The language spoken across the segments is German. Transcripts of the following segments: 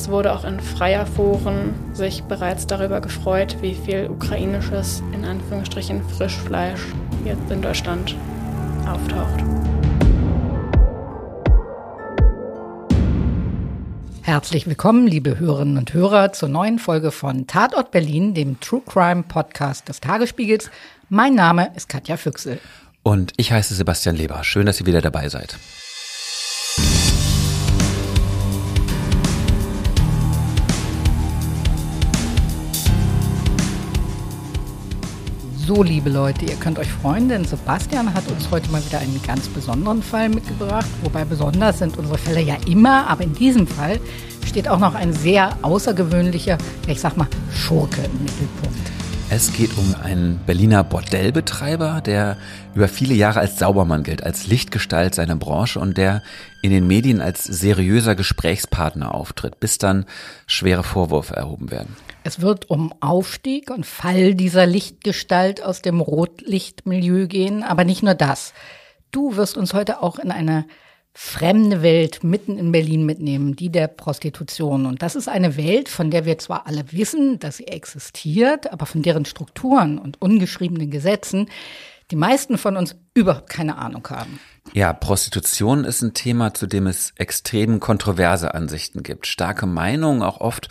es wurde auch in freier Foren sich bereits darüber gefreut, wie viel ukrainisches, in Anführungsstrichen, Frischfleisch jetzt in Deutschland auftaucht. Herzlich willkommen, liebe Hörerinnen und Hörer, zur neuen Folge von Tatort Berlin, dem True Crime Podcast des Tagesspiegels. Mein Name ist Katja Füchsel. Und ich heiße Sebastian Leber. Schön, dass ihr wieder dabei seid. So, liebe Leute, ihr könnt euch freuen, denn Sebastian hat uns heute mal wieder einen ganz besonderen Fall mitgebracht. Wobei besonders sind unsere Fälle ja immer, aber in diesem Fall steht auch noch ein sehr außergewöhnlicher, ich sag mal, Schurke im Mittelpunkt. Es geht um einen Berliner Bordellbetreiber, der über viele Jahre als Saubermann gilt, als Lichtgestalt seiner Branche und der in den Medien als seriöser Gesprächspartner auftritt, bis dann schwere Vorwürfe erhoben werden. Es wird um Aufstieg und Fall dieser Lichtgestalt aus dem Rotlichtmilieu gehen, aber nicht nur das. Du wirst uns heute auch in eine fremde Welt mitten in Berlin mitnehmen, die der Prostitution. Und das ist eine Welt, von der wir zwar alle wissen, dass sie existiert, aber von deren Strukturen und ungeschriebenen Gesetzen die meisten von uns überhaupt keine Ahnung haben. Ja, Prostitution ist ein Thema, zu dem es extrem kontroverse Ansichten gibt. Starke Meinungen, auch oft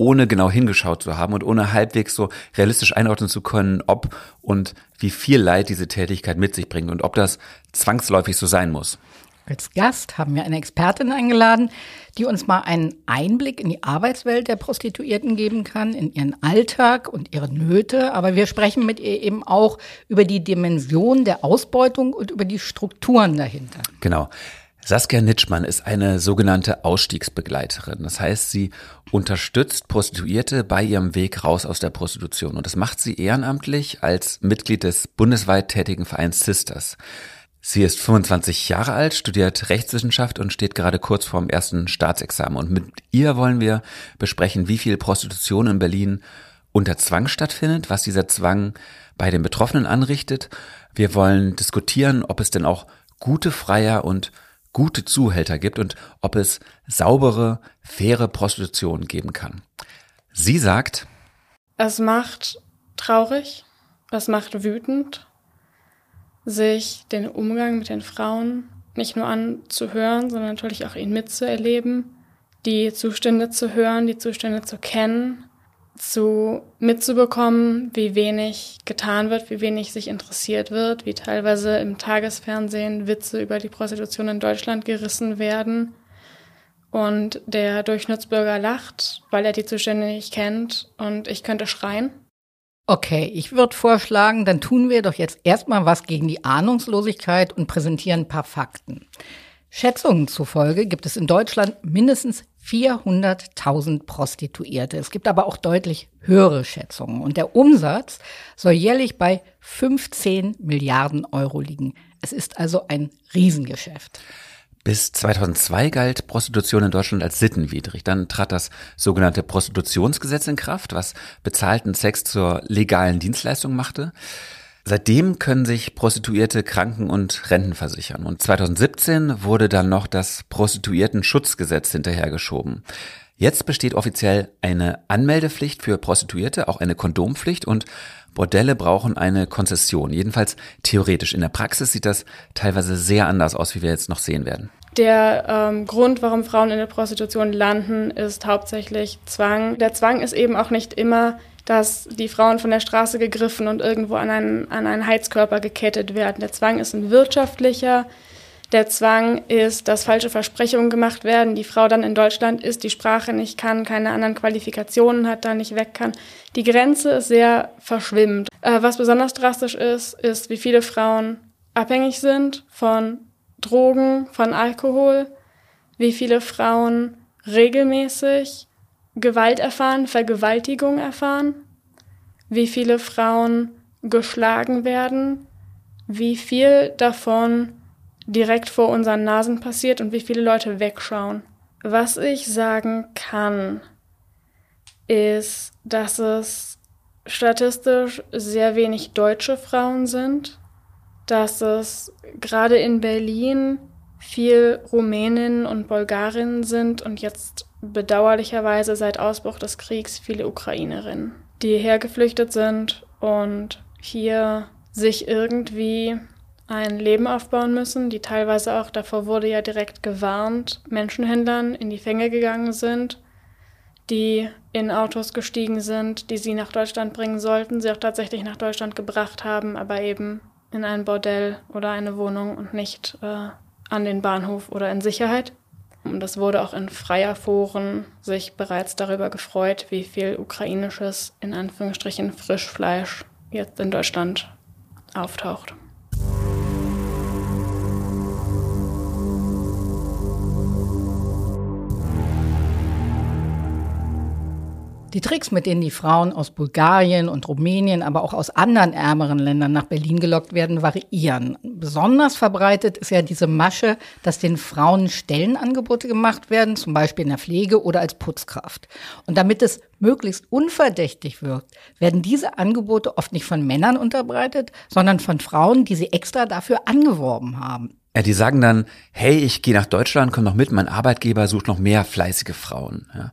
ohne genau hingeschaut zu haben und ohne halbwegs so realistisch einordnen zu können, ob und wie viel Leid diese Tätigkeit mit sich bringt und ob das zwangsläufig so sein muss. Als Gast haben wir eine Expertin eingeladen, die uns mal einen Einblick in die Arbeitswelt der Prostituierten geben kann, in ihren Alltag und ihre Nöte. Aber wir sprechen mit ihr eben auch über die Dimension der Ausbeutung und über die Strukturen dahinter. Genau. Saskia Nitschmann ist eine sogenannte Ausstiegsbegleiterin. Das heißt, sie unterstützt Prostituierte bei ihrem Weg raus aus der Prostitution. Und das macht sie ehrenamtlich als Mitglied des bundesweit tätigen Vereins Sisters. Sie ist 25 Jahre alt, studiert Rechtswissenschaft und steht gerade kurz vorm ersten Staatsexamen. Und mit ihr wollen wir besprechen, wie viel Prostitution in Berlin unter Zwang stattfindet, was dieser Zwang bei den Betroffenen anrichtet. Wir wollen diskutieren, ob es denn auch gute Freier und gute Zuhälter gibt und ob es saubere, faire Prostitution geben kann. Sie sagt, es macht traurig, es macht wütend, sich den Umgang mit den Frauen nicht nur anzuhören, sondern natürlich auch ihn mitzuerleben, die Zustände zu hören, die Zustände zu kennen, zu mitzubekommen, wie wenig getan wird, wie wenig sich interessiert wird, wie teilweise im Tagesfernsehen Witze über die Prostitution in Deutschland gerissen werden und der Durchschnittsbürger lacht, weil er die Zustände nicht kennt und ich könnte schreien. Okay, ich würde vorschlagen, dann tun wir doch jetzt erstmal was gegen die Ahnungslosigkeit und präsentieren ein paar Fakten. Schätzungen zufolge gibt es in Deutschland mindestens 400.000 Prostituierte. Es gibt aber auch deutlich höhere Schätzungen. Und der Umsatz soll jährlich bei 15 Milliarden Euro liegen. Es ist also ein Riesengeschäft. Bis 2002 galt Prostitution in Deutschland als sittenwidrig. Dann trat das sogenannte Prostitutionsgesetz in Kraft, was bezahlten Sex zur legalen Dienstleistung machte. Seitdem können sich Prostituierte Kranken- und Renten versichern. Und 2017 wurde dann noch das Prostituiertenschutzgesetz hinterhergeschoben. Jetzt besteht offiziell eine Anmeldepflicht für Prostituierte, auch eine Kondompflicht und Bordelle brauchen eine Konzession. Jedenfalls theoretisch. In der Praxis sieht das teilweise sehr anders aus, wie wir jetzt noch sehen werden. Der ähm, Grund, warum Frauen in der Prostitution landen, ist hauptsächlich Zwang. Der Zwang ist eben auch nicht immer, dass die Frauen von der Straße gegriffen und irgendwo an einen, an einen Heizkörper gekettet werden. Der Zwang ist ein wirtschaftlicher, der Zwang ist, dass falsche Versprechungen gemacht werden, die Frau dann in Deutschland ist, die Sprache nicht kann, keine anderen Qualifikationen hat, da nicht weg kann. Die Grenze ist sehr verschwimmend. Äh, was besonders drastisch ist, ist, wie viele Frauen abhängig sind von Drogen, von Alkohol, wie viele Frauen regelmäßig Gewalt erfahren, Vergewaltigung erfahren, wie viele Frauen geschlagen werden, wie viel davon direkt vor unseren Nasen passiert und wie viele Leute wegschauen. Was ich sagen kann, ist, dass es statistisch sehr wenig deutsche Frauen sind, dass es gerade in Berlin viel Rumäninnen und Bulgarinnen sind und jetzt bedauerlicherweise seit Ausbruch des Kriegs viele Ukrainerinnen, die hergeflüchtet sind und hier sich irgendwie ein Leben aufbauen müssen, die teilweise auch, davor wurde ja direkt gewarnt, Menschenhändlern in die Fänge gegangen sind, die in Autos gestiegen sind, die sie nach Deutschland bringen sollten, sie auch tatsächlich nach Deutschland gebracht haben, aber eben in ein Bordell oder eine Wohnung und nicht äh, an den Bahnhof oder in Sicherheit. Und es wurde auch in freier Foren sich bereits darüber gefreut, wie viel ukrainisches, in Anführungsstrichen, Frischfleisch jetzt in Deutschland auftaucht. Die Tricks, mit denen die Frauen aus Bulgarien und Rumänien, aber auch aus anderen ärmeren Ländern nach Berlin gelockt werden, variieren. Besonders verbreitet ist ja diese Masche, dass den Frauen Stellenangebote gemacht werden, zum Beispiel in der Pflege oder als Putzkraft. Und damit es möglichst unverdächtig wirkt, werden diese Angebote oft nicht von Männern unterbreitet, sondern von Frauen, die sie extra dafür angeworben haben. Ja, die sagen dann, hey, ich gehe nach Deutschland, komm noch mit, mein Arbeitgeber sucht noch mehr fleißige Frauen. Ja.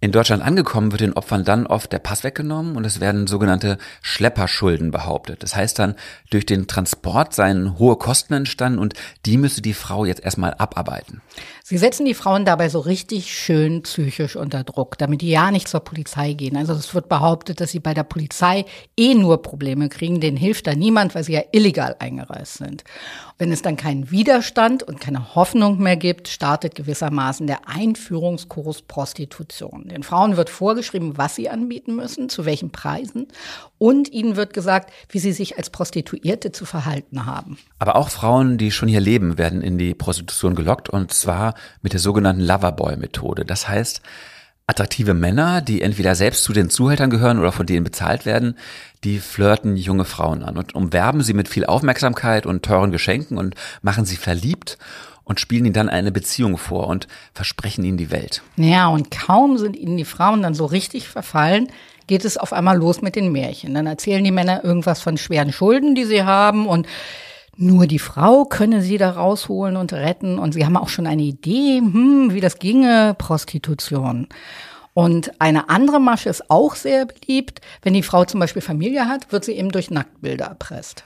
In Deutschland angekommen wird den Opfern dann oft der Pass weggenommen und es werden sogenannte Schlepperschulden behauptet. Das heißt dann, durch den Transport seien hohe Kosten entstanden und die müsse die Frau jetzt erstmal abarbeiten. Sie setzen die Frauen dabei so richtig schön psychisch unter Druck, damit die ja nicht zur Polizei gehen. Also es wird behauptet, dass sie bei der Polizei eh nur Probleme kriegen. Denen hilft da niemand, weil sie ja illegal eingereist sind. Wenn es dann keinen Widerstand und keine Hoffnung mehr gibt, startet gewissermaßen der Einführungskurs Prostitution. Den Frauen wird vorgeschrieben, was sie anbieten müssen, zu welchen Preisen und ihnen wird gesagt, wie sie sich als Prostituierte zu verhalten haben. Aber auch Frauen, die schon hier leben, werden in die Prostitution gelockt und zwar mit der sogenannten Loverboy-Methode. Das heißt, attraktive Männer, die entweder selbst zu den Zuhältern gehören oder von denen bezahlt werden, die flirten junge Frauen an und umwerben sie mit viel Aufmerksamkeit und teuren Geschenken und machen sie verliebt und spielen ihnen dann eine Beziehung vor und versprechen ihnen die Welt. Ja, und kaum sind ihnen die Frauen dann so richtig verfallen, geht es auf einmal los mit den Märchen. Dann erzählen die Männer irgendwas von schweren Schulden, die sie haben und nur die Frau könne sie da rausholen und retten. Und sie haben auch schon eine Idee, hm, wie das ginge, Prostitution. Und eine andere Masche ist auch sehr beliebt. Wenn die Frau zum Beispiel Familie hat, wird sie eben durch Nacktbilder erpresst.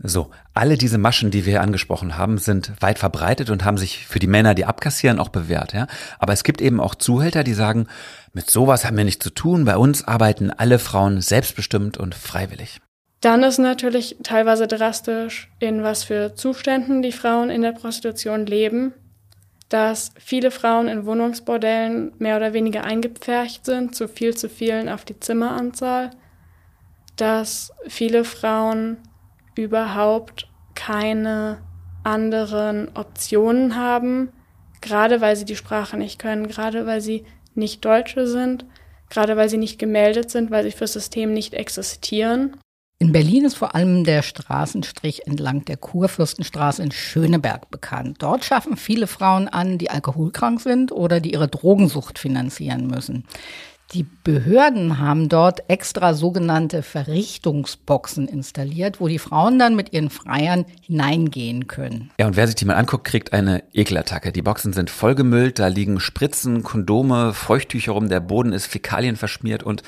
So, alle diese Maschen, die wir hier angesprochen haben, sind weit verbreitet und haben sich für die Männer, die abkassieren, auch bewährt. Ja? Aber es gibt eben auch Zuhälter, die sagen, mit sowas haben wir nichts zu tun. Bei uns arbeiten alle Frauen selbstbestimmt und freiwillig. Dann ist natürlich teilweise drastisch, in was für Zuständen die Frauen in der Prostitution leben dass viele Frauen in Wohnungsbordellen mehr oder weniger eingepfercht sind, zu viel zu vielen auf die Zimmeranzahl, dass viele Frauen überhaupt keine anderen Optionen haben, gerade weil sie die Sprache nicht können, gerade weil sie nicht Deutsche sind, gerade weil sie nicht gemeldet sind, weil sie fürs System nicht existieren. In Berlin ist vor allem der Straßenstrich entlang der Kurfürstenstraße in Schöneberg bekannt. Dort schaffen viele Frauen an, die alkoholkrank sind oder die ihre Drogensucht finanzieren müssen. Die Behörden haben dort extra sogenannte Verrichtungsboxen installiert, wo die Frauen dann mit ihren Freiern hineingehen können. Ja, und wer sich die mal anguckt, kriegt eine Ekelattacke. Die Boxen sind vollgemüllt, da liegen Spritzen, Kondome, Feuchttücher rum, der Boden ist Fäkalien verschmiert und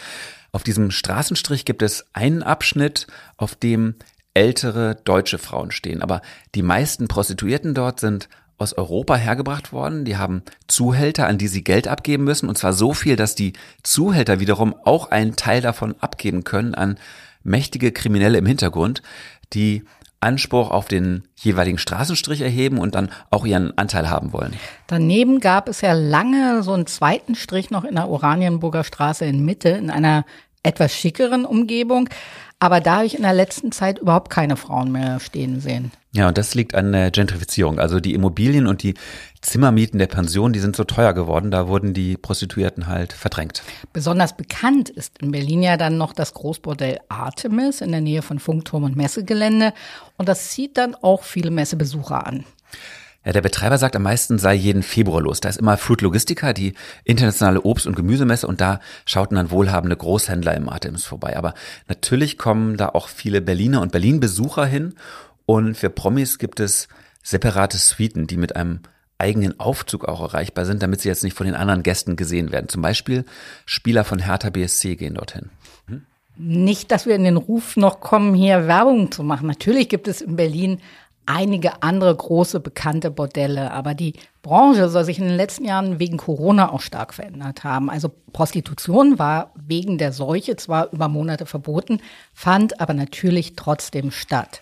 auf diesem Straßenstrich gibt es einen Abschnitt, auf dem ältere deutsche Frauen stehen. Aber die meisten Prostituierten dort sind aus Europa hergebracht worden. Die haben Zuhälter, an die sie Geld abgeben müssen. Und zwar so viel, dass die Zuhälter wiederum auch einen Teil davon abgeben können an mächtige Kriminelle im Hintergrund, die Anspruch auf den jeweiligen Straßenstrich erheben und dann auch ihren Anteil haben wollen. Daneben gab es ja lange so einen zweiten Strich noch in der Oranienburger Straße in Mitte, in einer etwas schickeren Umgebung. Aber da habe ich in der letzten Zeit überhaupt keine Frauen mehr stehen sehen. Ja, und das liegt an der Gentrifizierung. Also die Immobilien und die Zimmermieten der Pension, die sind so teuer geworden, da wurden die Prostituierten halt verdrängt. Besonders bekannt ist in Berlin ja dann noch das Großbordell Artemis in der Nähe von Funkturm und Messegelände. Und das zieht dann auch viele Messebesucher an. Ja, der Betreiber sagt, am meisten sei jeden Februar los. Da ist immer Food Logistica, die internationale Obst- und Gemüsemesse und da schauten dann wohlhabende Großhändler im Artemis vorbei. Aber natürlich kommen da auch viele Berliner und Berlin-Besucher hin und für Promis gibt es separate Suiten, die mit einem eigenen Aufzug auch erreichbar sind, damit sie jetzt nicht von den anderen Gästen gesehen werden. Zum Beispiel Spieler von Hertha BSC gehen dorthin. Hm? Nicht, dass wir in den Ruf noch kommen, hier Werbung zu machen. Natürlich gibt es in Berlin einige andere große bekannte Bordelle, aber die Branche soll sich in den letzten Jahren wegen Corona auch stark verändert haben. Also Prostitution war wegen der Seuche zwar über Monate verboten, fand aber natürlich trotzdem statt.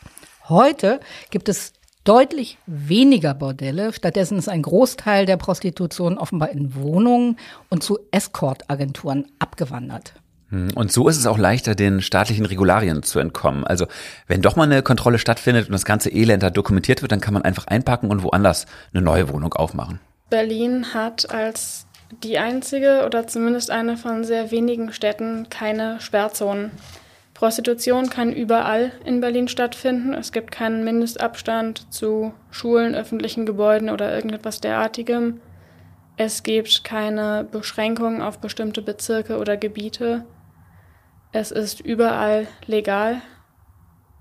Heute gibt es deutlich weniger Bordelle. Stattdessen ist ein Großteil der Prostitution offenbar in Wohnungen und zu Escort-Agenturen abgewandert. Hm, und so ist es auch leichter, den staatlichen Regularien zu entkommen. Also wenn doch mal eine Kontrolle stattfindet und das ganze Elend da dokumentiert wird, dann kann man einfach einpacken und woanders eine neue Wohnung aufmachen. Berlin hat als die einzige oder zumindest eine von sehr wenigen Städten keine Sperrzonen. Prostitution kann überall in Berlin stattfinden. Es gibt keinen Mindestabstand zu Schulen, öffentlichen Gebäuden oder irgendetwas derartigem. Es gibt keine Beschränkungen auf bestimmte Bezirke oder Gebiete. Es ist überall legal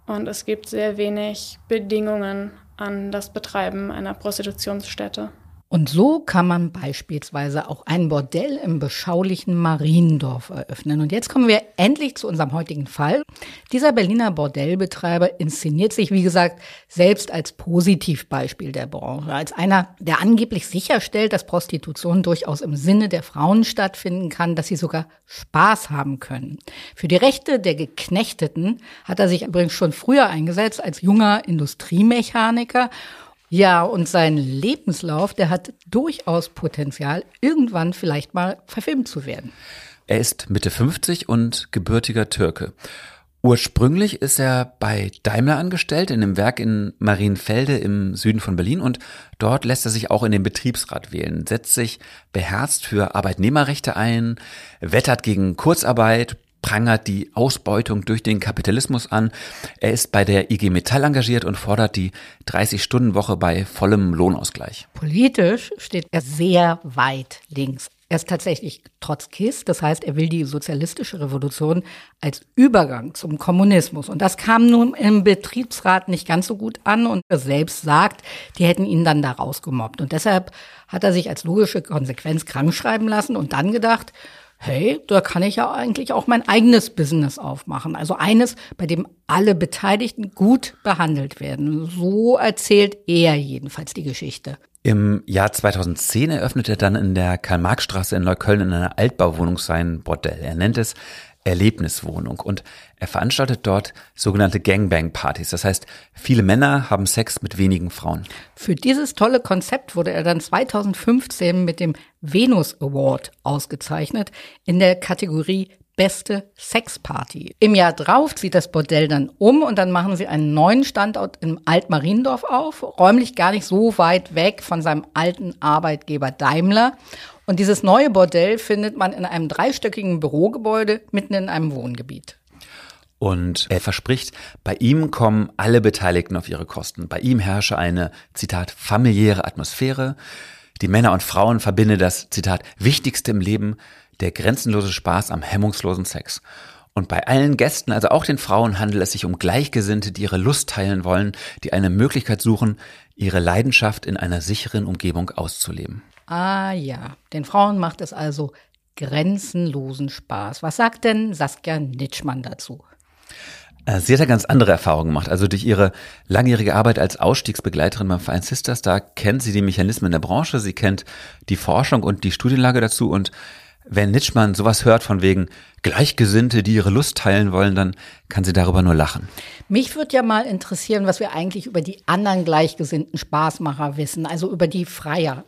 und es gibt sehr wenig Bedingungen an das Betreiben einer Prostitutionsstätte. Und so kann man beispielsweise auch ein Bordell im beschaulichen Mariendorf eröffnen. Und jetzt kommen wir endlich zu unserem heutigen Fall. Dieser Berliner Bordellbetreiber inszeniert sich, wie gesagt, selbst als Positivbeispiel der Branche, als einer, der angeblich sicherstellt, dass Prostitution durchaus im Sinne der Frauen stattfinden kann, dass sie sogar Spaß haben können. Für die Rechte der Geknechteten hat er sich übrigens schon früher eingesetzt als junger Industriemechaniker ja, und sein Lebenslauf, der hat durchaus Potenzial, irgendwann vielleicht mal verfilmt zu werden. Er ist Mitte 50 und gebürtiger Türke. Ursprünglich ist er bei Daimler angestellt, in einem Werk in Marienfelde im Süden von Berlin und dort lässt er sich auch in den Betriebsrat wählen, setzt sich beherzt für Arbeitnehmerrechte ein, wettert gegen Kurzarbeit, prangert die Ausbeutung durch den Kapitalismus an. Er ist bei der IG Metall engagiert und fordert die 30-Stunden-Woche bei vollem Lohnausgleich. Politisch steht er sehr weit links. Er ist tatsächlich Trotzkist, das heißt, er will die sozialistische Revolution als Übergang zum Kommunismus. Und das kam nun im Betriebsrat nicht ganz so gut an und er selbst sagt, die hätten ihn dann da rausgemobbt. Und deshalb hat er sich als logische Konsequenz krankschreiben lassen und dann gedacht, hey, da kann ich ja eigentlich auch mein eigenes Business aufmachen. Also eines, bei dem alle Beteiligten gut behandelt werden. So erzählt er jedenfalls die Geschichte. Im Jahr 2010 eröffnet er dann in der Karl-Marx-Straße in Neukölln in einer Altbauwohnung sein Bordell. Er nennt es Erlebniswohnung und er veranstaltet dort sogenannte Gangbang-Partys. Das heißt, viele Männer haben Sex mit wenigen Frauen. Für dieses tolle Konzept wurde er dann 2015 mit dem Venus Award ausgezeichnet in der Kategorie beste Sexparty. Im Jahr drauf zieht das Bordell dann um und dann machen sie einen neuen Standort im Altmariendorf auf, räumlich gar nicht so weit weg von seinem alten Arbeitgeber Daimler. Und dieses neue Bordell findet man in einem dreistöckigen Bürogebäude mitten in einem Wohngebiet. Und er verspricht, bei ihm kommen alle Beteiligten auf ihre Kosten. Bei ihm herrsche eine, Zitat, familiäre Atmosphäre. Die Männer und Frauen verbinde das, Zitat, Wichtigste im Leben, der grenzenlose Spaß am hemmungslosen Sex. Und bei allen Gästen, also auch den Frauen, handelt es sich um Gleichgesinnte, die ihre Lust teilen wollen, die eine Möglichkeit suchen, ihre Leidenschaft in einer sicheren Umgebung auszuleben. Ah ja, den Frauen macht es also grenzenlosen Spaß. Was sagt denn Saskia Nitschmann dazu? Äh, sie hat ja ganz andere Erfahrungen gemacht. Also durch ihre langjährige Arbeit als Ausstiegsbegleiterin beim Verein Sisters, da kennt sie die Mechanismen der Branche, sie kennt die Forschung und die Studienlage dazu und wenn Nitschmann sowas hört von wegen Gleichgesinnte, die ihre Lust teilen wollen, dann kann sie darüber nur lachen. Mich würde ja mal interessieren, was wir eigentlich über die anderen gleichgesinnten Spaßmacher wissen, also über die Freier.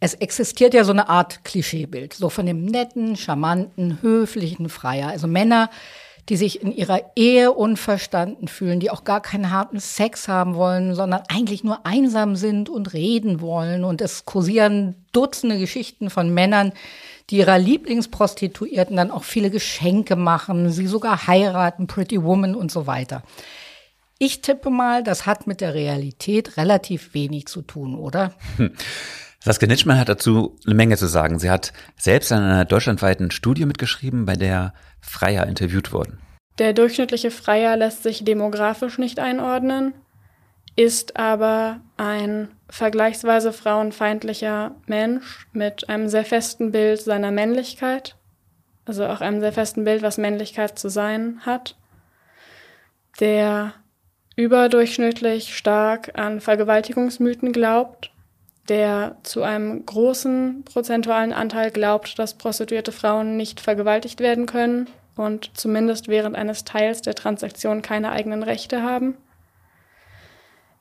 Es existiert ja so eine Art Klischeebild, so von dem netten, charmanten, höflichen Freier, also Männer, die sich in ihrer Ehe unverstanden fühlen, die auch gar keinen harten Sex haben wollen, sondern eigentlich nur einsam sind und reden wollen. Und es kursieren Dutzende Geschichten von Männern, die ihrer Lieblingsprostituierten dann auch viele Geschenke machen, sie sogar heiraten, Pretty Woman und so weiter. Ich tippe mal, das hat mit der Realität relativ wenig zu tun, oder? Hm. Saskia Nitschmann hat dazu eine Menge zu sagen. Sie hat selbst an einer deutschlandweiten Studie mitgeschrieben, bei der Freier interviewt wurden. Der durchschnittliche Freier lässt sich demografisch nicht einordnen. Ist aber ein vergleichsweise frauenfeindlicher Mensch mit einem sehr festen Bild seiner Männlichkeit, also auch einem sehr festen Bild, was Männlichkeit zu sein hat, der überdurchschnittlich stark an Vergewaltigungsmythen glaubt, der zu einem großen prozentualen Anteil glaubt, dass prostituierte Frauen nicht vergewaltigt werden können und zumindest während eines Teils der Transaktion keine eigenen Rechte haben.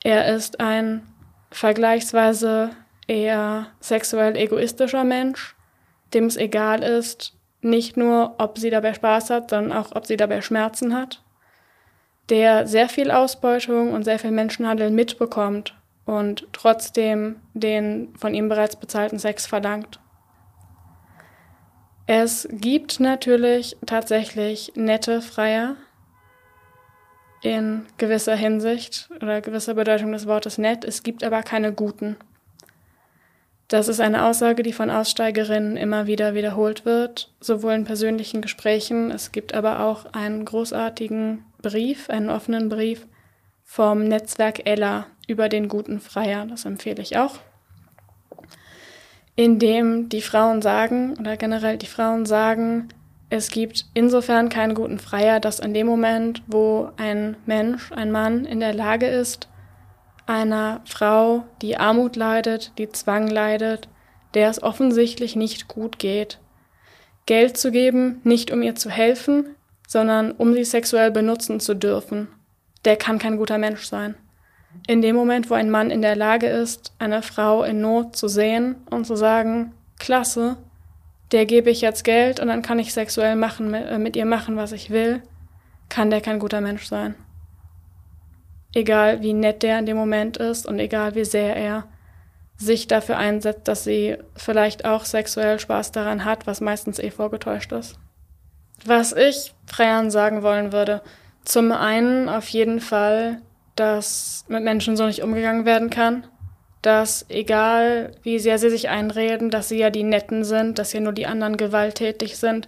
Er ist ein vergleichsweise eher sexuell egoistischer Mensch, dem es egal ist, nicht nur, ob sie dabei Spaß hat, sondern auch, ob sie dabei Schmerzen hat, der sehr viel Ausbeutung und sehr viel Menschenhandel mitbekommt und trotzdem den von ihm bereits bezahlten Sex verlangt. Es gibt natürlich tatsächlich nette Freier in gewisser Hinsicht oder gewisser Bedeutung des Wortes nett. Es gibt aber keine guten. Das ist eine Aussage, die von Aussteigerinnen immer wieder wiederholt wird, sowohl in persönlichen Gesprächen. Es gibt aber auch einen großartigen Brief, einen offenen Brief vom Netzwerk Ella über den guten Freier. Das empfehle ich auch. In dem die Frauen sagen, oder generell die Frauen sagen, es gibt insofern keinen guten Freier, dass in dem Moment, wo ein Mensch, ein Mann in der Lage ist, einer Frau, die Armut leidet, die Zwang leidet, der es offensichtlich nicht gut geht, Geld zu geben, nicht um ihr zu helfen, sondern um sie sexuell benutzen zu dürfen, der kann kein guter Mensch sein. In dem Moment, wo ein Mann in der Lage ist, eine Frau in Not zu sehen und zu sagen, klasse, der gebe ich jetzt Geld und dann kann ich sexuell machen, mit, äh, mit ihr machen, was ich will, kann der kein guter Mensch sein. Egal wie nett der in dem Moment ist und egal wie sehr er sich dafür einsetzt, dass sie vielleicht auch sexuell Spaß daran hat, was meistens eh vorgetäuscht ist. Was ich Freiern sagen wollen würde, zum einen auf jeden Fall, dass mit Menschen so nicht umgegangen werden kann, dass egal wie sehr sie sich einreden, dass sie ja die Netten sind, dass ja nur die anderen gewalttätig sind,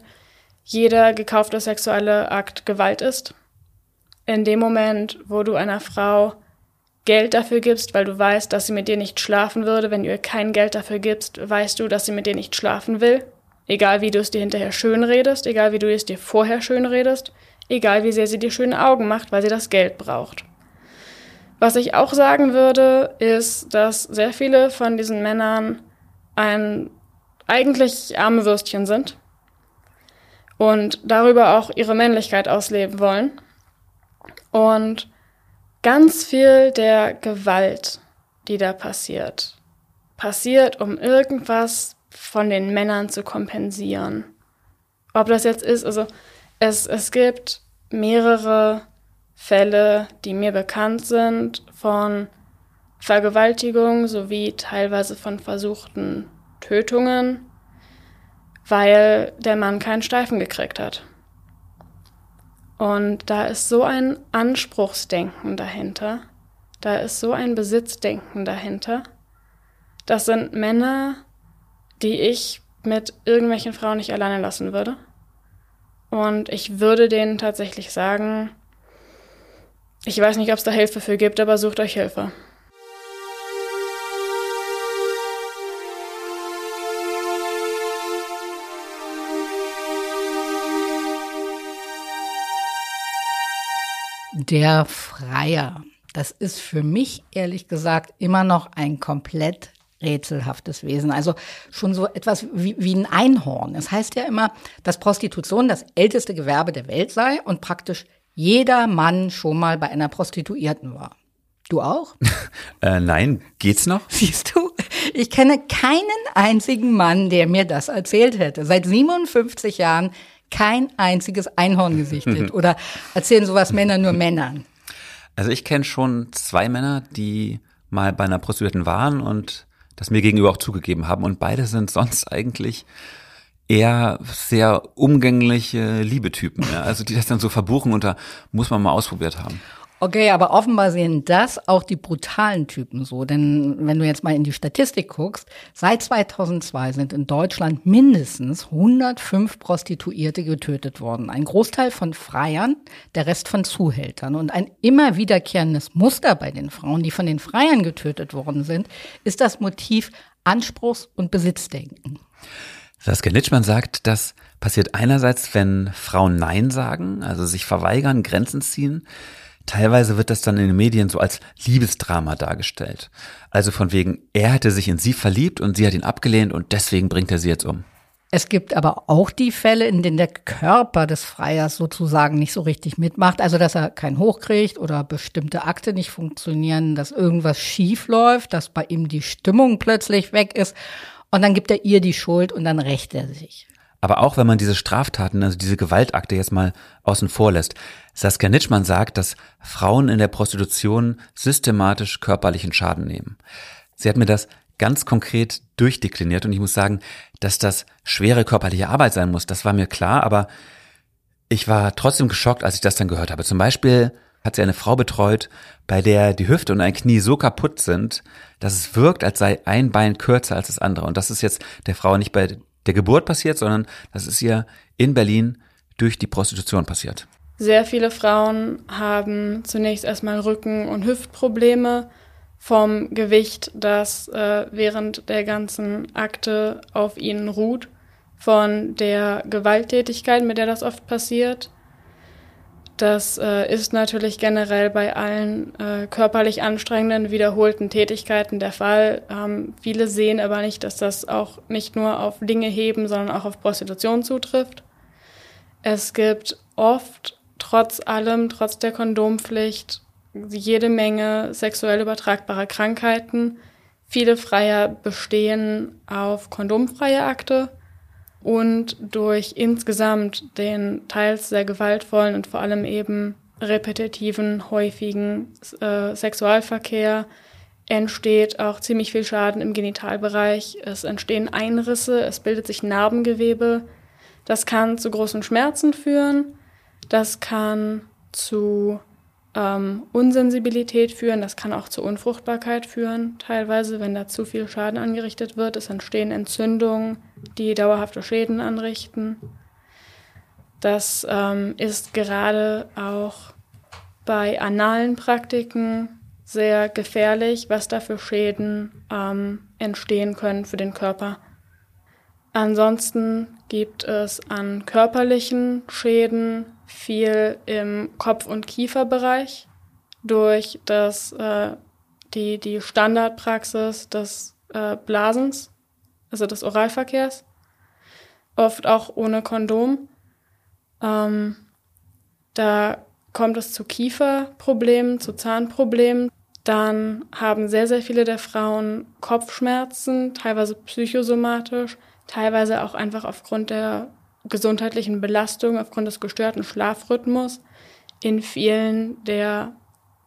jeder gekaufte sexuelle Akt Gewalt ist in dem Moment, wo du einer Frau Geld dafür gibst, weil du weißt, dass sie mit dir nicht schlafen würde, wenn du ihr kein Geld dafür gibst, weißt du, dass sie mit dir nicht schlafen will. Egal wie du es dir hinterher schön redest, egal wie du es dir vorher schön redest, egal wie sehr sie dir schöne Augen macht, weil sie das Geld braucht. Was ich auch sagen würde, ist, dass sehr viele von diesen Männern ein eigentlich arme Würstchen sind und darüber auch ihre Männlichkeit ausleben wollen und ganz viel der Gewalt, die da passiert, passiert, um irgendwas von den Männern zu kompensieren. Ob das jetzt ist, also es, es gibt mehrere Fälle, die mir bekannt sind, von Vergewaltigung sowie teilweise von versuchten Tötungen, weil der Mann keinen Steifen gekriegt hat. Und da ist so ein Anspruchsdenken dahinter, da ist so ein Besitzdenken dahinter. Das sind Männer, die ich mit irgendwelchen Frauen nicht alleine lassen würde. Und ich würde denen tatsächlich sagen, ich weiß nicht, ob es da Hilfe für gibt, aber sucht euch Hilfe. Der Freier. Das ist für mich ehrlich gesagt immer noch ein komplett rätselhaftes Wesen. Also schon so etwas wie, wie ein Einhorn. Es heißt ja immer, dass Prostitution das älteste Gewerbe der Welt sei und praktisch jeder Mann schon mal bei einer Prostituierten war. Du auch? äh, nein, geht's noch? Siehst du, ich kenne keinen einzigen Mann, der mir das erzählt hätte. Seit 57 Jahren kein einziges Einhorn gesichtet? Oder erzählen sowas Männer nur Männern? Also ich kenne schon zwei Männer, die mal bei einer Prostituierten waren und das mir gegenüber auch zugegeben haben. Und beide sind sonst eigentlich eher sehr umgängliche Liebetypen. Ja? Also die das dann so verbuchen da muss man mal ausprobiert haben. Okay, aber offenbar sehen das auch die brutalen Typen so. Denn wenn du jetzt mal in die Statistik guckst, seit 2002 sind in Deutschland mindestens 105 Prostituierte getötet worden. Ein Großteil von Freiern, der Rest von Zuhältern. Und ein immer wiederkehrendes Muster bei den Frauen, die von den Freiern getötet worden sind, ist das Motiv Anspruchs- und Besitzdenken. Saskia Nitschmann sagt, das passiert einerseits, wenn Frauen Nein sagen, also sich verweigern, Grenzen ziehen. Teilweise wird das dann in den Medien so als Liebesdrama dargestellt. Also von wegen, er hätte sich in sie verliebt und sie hat ihn abgelehnt und deswegen bringt er sie jetzt um. Es gibt aber auch die Fälle, in denen der Körper des Freiers sozusagen nicht so richtig mitmacht. Also, dass er keinen Hoch kriegt oder bestimmte Akte nicht funktionieren, dass irgendwas schief läuft, dass bei ihm die Stimmung plötzlich weg ist. Und dann gibt er ihr die Schuld und dann rächt er sich. Aber auch wenn man diese Straftaten, also diese Gewaltakte jetzt mal außen vor lässt. Saskia Nitschmann sagt, dass Frauen in der Prostitution systematisch körperlichen Schaden nehmen. Sie hat mir das ganz konkret durchdekliniert und ich muss sagen, dass das schwere körperliche Arbeit sein muss, das war mir klar, aber ich war trotzdem geschockt, als ich das dann gehört habe. Zum Beispiel hat sie eine Frau betreut, bei der die Hüfte und ein Knie so kaputt sind, dass es wirkt, als sei ein Bein kürzer als das andere. Und das ist jetzt der Frau nicht bei der Geburt passiert, sondern das ist ihr in Berlin durch die Prostitution passiert. Sehr viele Frauen haben zunächst erstmal Rücken- und Hüftprobleme vom Gewicht, das äh, während der ganzen Akte auf ihnen ruht, von der Gewalttätigkeit, mit der das oft passiert. Das äh, ist natürlich generell bei allen äh, körperlich anstrengenden, wiederholten Tätigkeiten der Fall. Ähm, viele sehen aber nicht, dass das auch nicht nur auf Dinge heben, sondern auch auf Prostitution zutrifft. Es gibt oft, trotz allem, trotz der Kondompflicht, jede Menge sexuell übertragbare Krankheiten. Viele Freier bestehen auf kondomfreie Akte und durch insgesamt den teils sehr gewaltvollen und vor allem eben repetitiven, häufigen äh, Sexualverkehr entsteht auch ziemlich viel Schaden im Genitalbereich. Es entstehen Einrisse, es bildet sich Narbengewebe. Das kann zu großen Schmerzen führen. Das kann zu ähm, Unsensibilität führen, das kann auch zu Unfruchtbarkeit führen, teilweise, wenn da zu viel Schaden angerichtet wird. Es entstehen Entzündungen, die dauerhafte Schäden anrichten. Das ähm, ist gerade auch bei analen Praktiken sehr gefährlich, was da für Schäden ähm, entstehen können für den Körper. Ansonsten gibt es an körperlichen Schäden viel im Kopf- und Kieferbereich durch das, äh, die, die Standardpraxis des äh, Blasens, also des Oralverkehrs, oft auch ohne Kondom. Ähm, da kommt es zu Kieferproblemen, zu Zahnproblemen. Dann haben sehr, sehr viele der Frauen Kopfschmerzen, teilweise psychosomatisch, teilweise auch einfach aufgrund der gesundheitlichen Belastung, aufgrund des gestörten Schlafrhythmus. In vielen der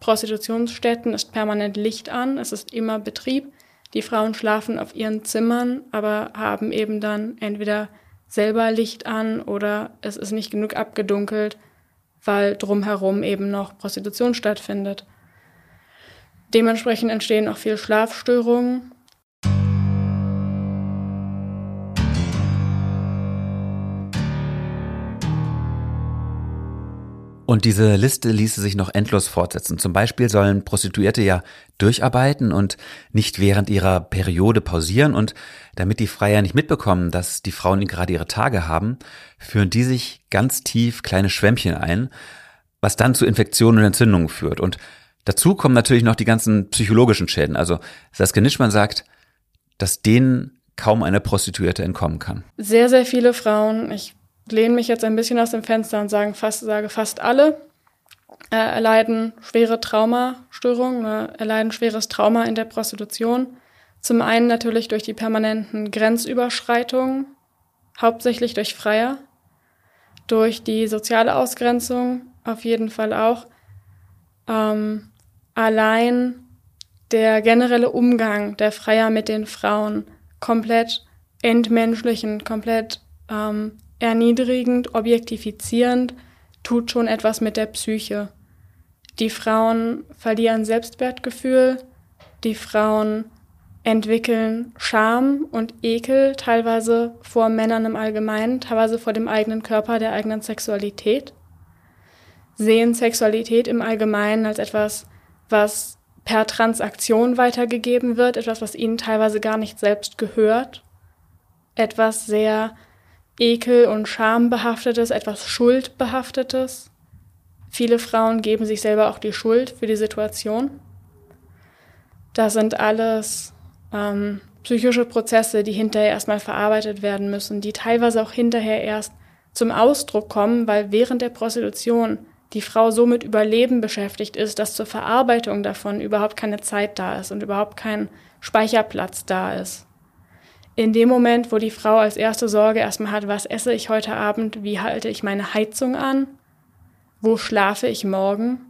Prostitutionsstätten ist permanent Licht an, es ist immer Betrieb. Die Frauen schlafen auf ihren Zimmern, aber haben eben dann entweder selber Licht an oder es ist nicht genug abgedunkelt, weil drumherum eben noch Prostitution stattfindet. Dementsprechend entstehen auch viel Schlafstörungen Und diese Liste ließe sich noch endlos fortsetzen. Zum Beispiel sollen Prostituierte ja durcharbeiten und nicht während ihrer Periode pausieren. Und damit die Freier nicht mitbekommen, dass die Frauen gerade ihre Tage haben, führen die sich ganz tief kleine Schwämmchen ein, was dann zu Infektionen und Entzündungen führt. Und dazu kommen natürlich noch die ganzen psychologischen Schäden. Also Saskia Nischmann sagt, dass denen kaum eine Prostituierte entkommen kann. Sehr, sehr viele Frauen, ich lehne mich jetzt ein bisschen aus dem Fenster und sagen fast, sage fast alle äh, erleiden schwere Traumastörungen, äh, erleiden schweres Trauma in der Prostitution. Zum einen natürlich durch die permanenten Grenzüberschreitungen, hauptsächlich durch Freier, durch die soziale Ausgrenzung auf jeden Fall auch. Ähm, allein der generelle Umgang der Freier mit den Frauen komplett entmenschlichen, komplett ähm, erniedrigend, objektifizierend, tut schon etwas mit der Psyche. Die Frauen verlieren Selbstwertgefühl, die Frauen entwickeln Scham und Ekel, teilweise vor Männern im Allgemeinen, teilweise vor dem eigenen Körper, der eigenen Sexualität, sehen Sexualität im Allgemeinen als etwas, was per Transaktion weitergegeben wird, etwas, was ihnen teilweise gar nicht selbst gehört, etwas sehr ekel- und schambehaftetes, etwas schuldbehaftetes. Viele Frauen geben sich selber auch die Schuld für die Situation. Das sind alles ähm, psychische Prozesse, die hinterher erstmal verarbeitet werden müssen, die teilweise auch hinterher erst zum Ausdruck kommen, weil während der Prostitution die Frau so mit Überleben beschäftigt ist, dass zur Verarbeitung davon überhaupt keine Zeit da ist und überhaupt kein Speicherplatz da ist. In dem Moment, wo die Frau als erste Sorge erstmal hat, was esse ich heute Abend, wie halte ich meine Heizung an, wo schlafe ich morgen,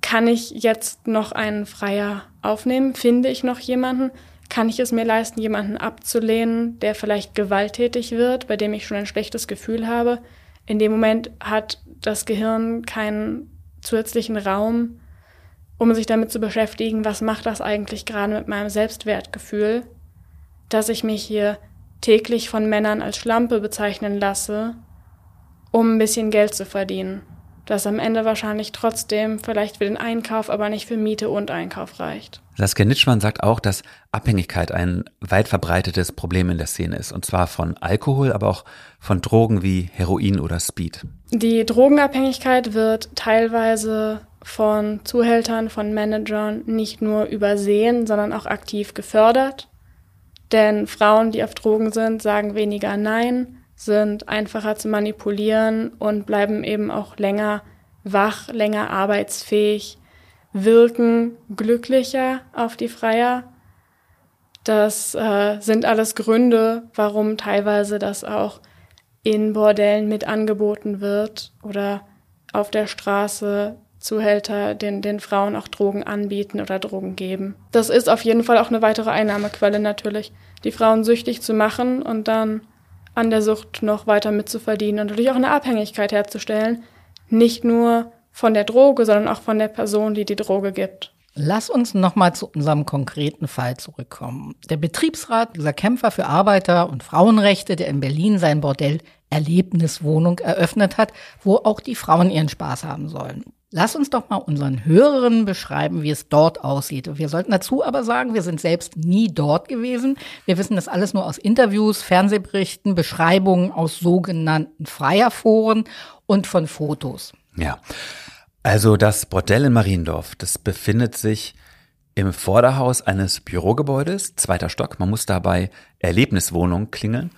kann ich jetzt noch einen Freier aufnehmen? Finde ich noch jemanden? Kann ich es mir leisten, jemanden abzulehnen, der vielleicht gewalttätig wird, bei dem ich schon ein schlechtes Gefühl habe? In dem Moment hat das Gehirn keinen zusätzlichen Raum, um sich damit zu beschäftigen, was macht das eigentlich gerade mit meinem Selbstwertgefühl, dass ich mich hier täglich von Männern als Schlampe bezeichnen lasse, um ein bisschen Geld zu verdienen das am Ende wahrscheinlich trotzdem vielleicht für den Einkauf, aber nicht für Miete und Einkauf reicht. Saskia Nitschmann sagt auch, dass Abhängigkeit ein weit verbreitetes Problem in der Szene ist. Und zwar von Alkohol, aber auch von Drogen wie Heroin oder Speed. Die Drogenabhängigkeit wird teilweise von Zuhältern, von Managern nicht nur übersehen, sondern auch aktiv gefördert. Denn Frauen, die auf Drogen sind, sagen weniger Nein, sind einfacher zu manipulieren und bleiben eben auch länger wach, länger arbeitsfähig, wirken glücklicher auf die Freier. Das äh, sind alles Gründe, warum teilweise das auch in Bordellen mit angeboten wird oder auf der Straße Zuhälter den, den Frauen auch Drogen anbieten oder Drogen geben. Das ist auf jeden Fall auch eine weitere Einnahmequelle natürlich, die Frauen süchtig zu machen und dann an der Sucht noch weiter mitzuverdienen und natürlich auch eine Abhängigkeit herzustellen. Nicht nur von der Droge, sondern auch von der Person, die die Droge gibt. Lass uns nochmal zu unserem konkreten Fall zurückkommen. Der Betriebsrat dieser Kämpfer für Arbeiter- und Frauenrechte, der in Berlin sein Bordell Erlebniswohnung eröffnet hat, wo auch die Frauen ihren Spaß haben sollen. Lass uns doch mal unseren Hörerinnen beschreiben, wie es dort aussieht. Wir sollten dazu aber sagen, wir sind selbst nie dort gewesen. Wir wissen das alles nur aus Interviews, Fernsehberichten, Beschreibungen aus sogenannten Freierforen und von Fotos. Ja. Also das Bordell in Mariendorf, das befindet sich im Vorderhaus eines Bürogebäudes, zweiter Stock. Man muss dabei Erlebniswohnung klingeln.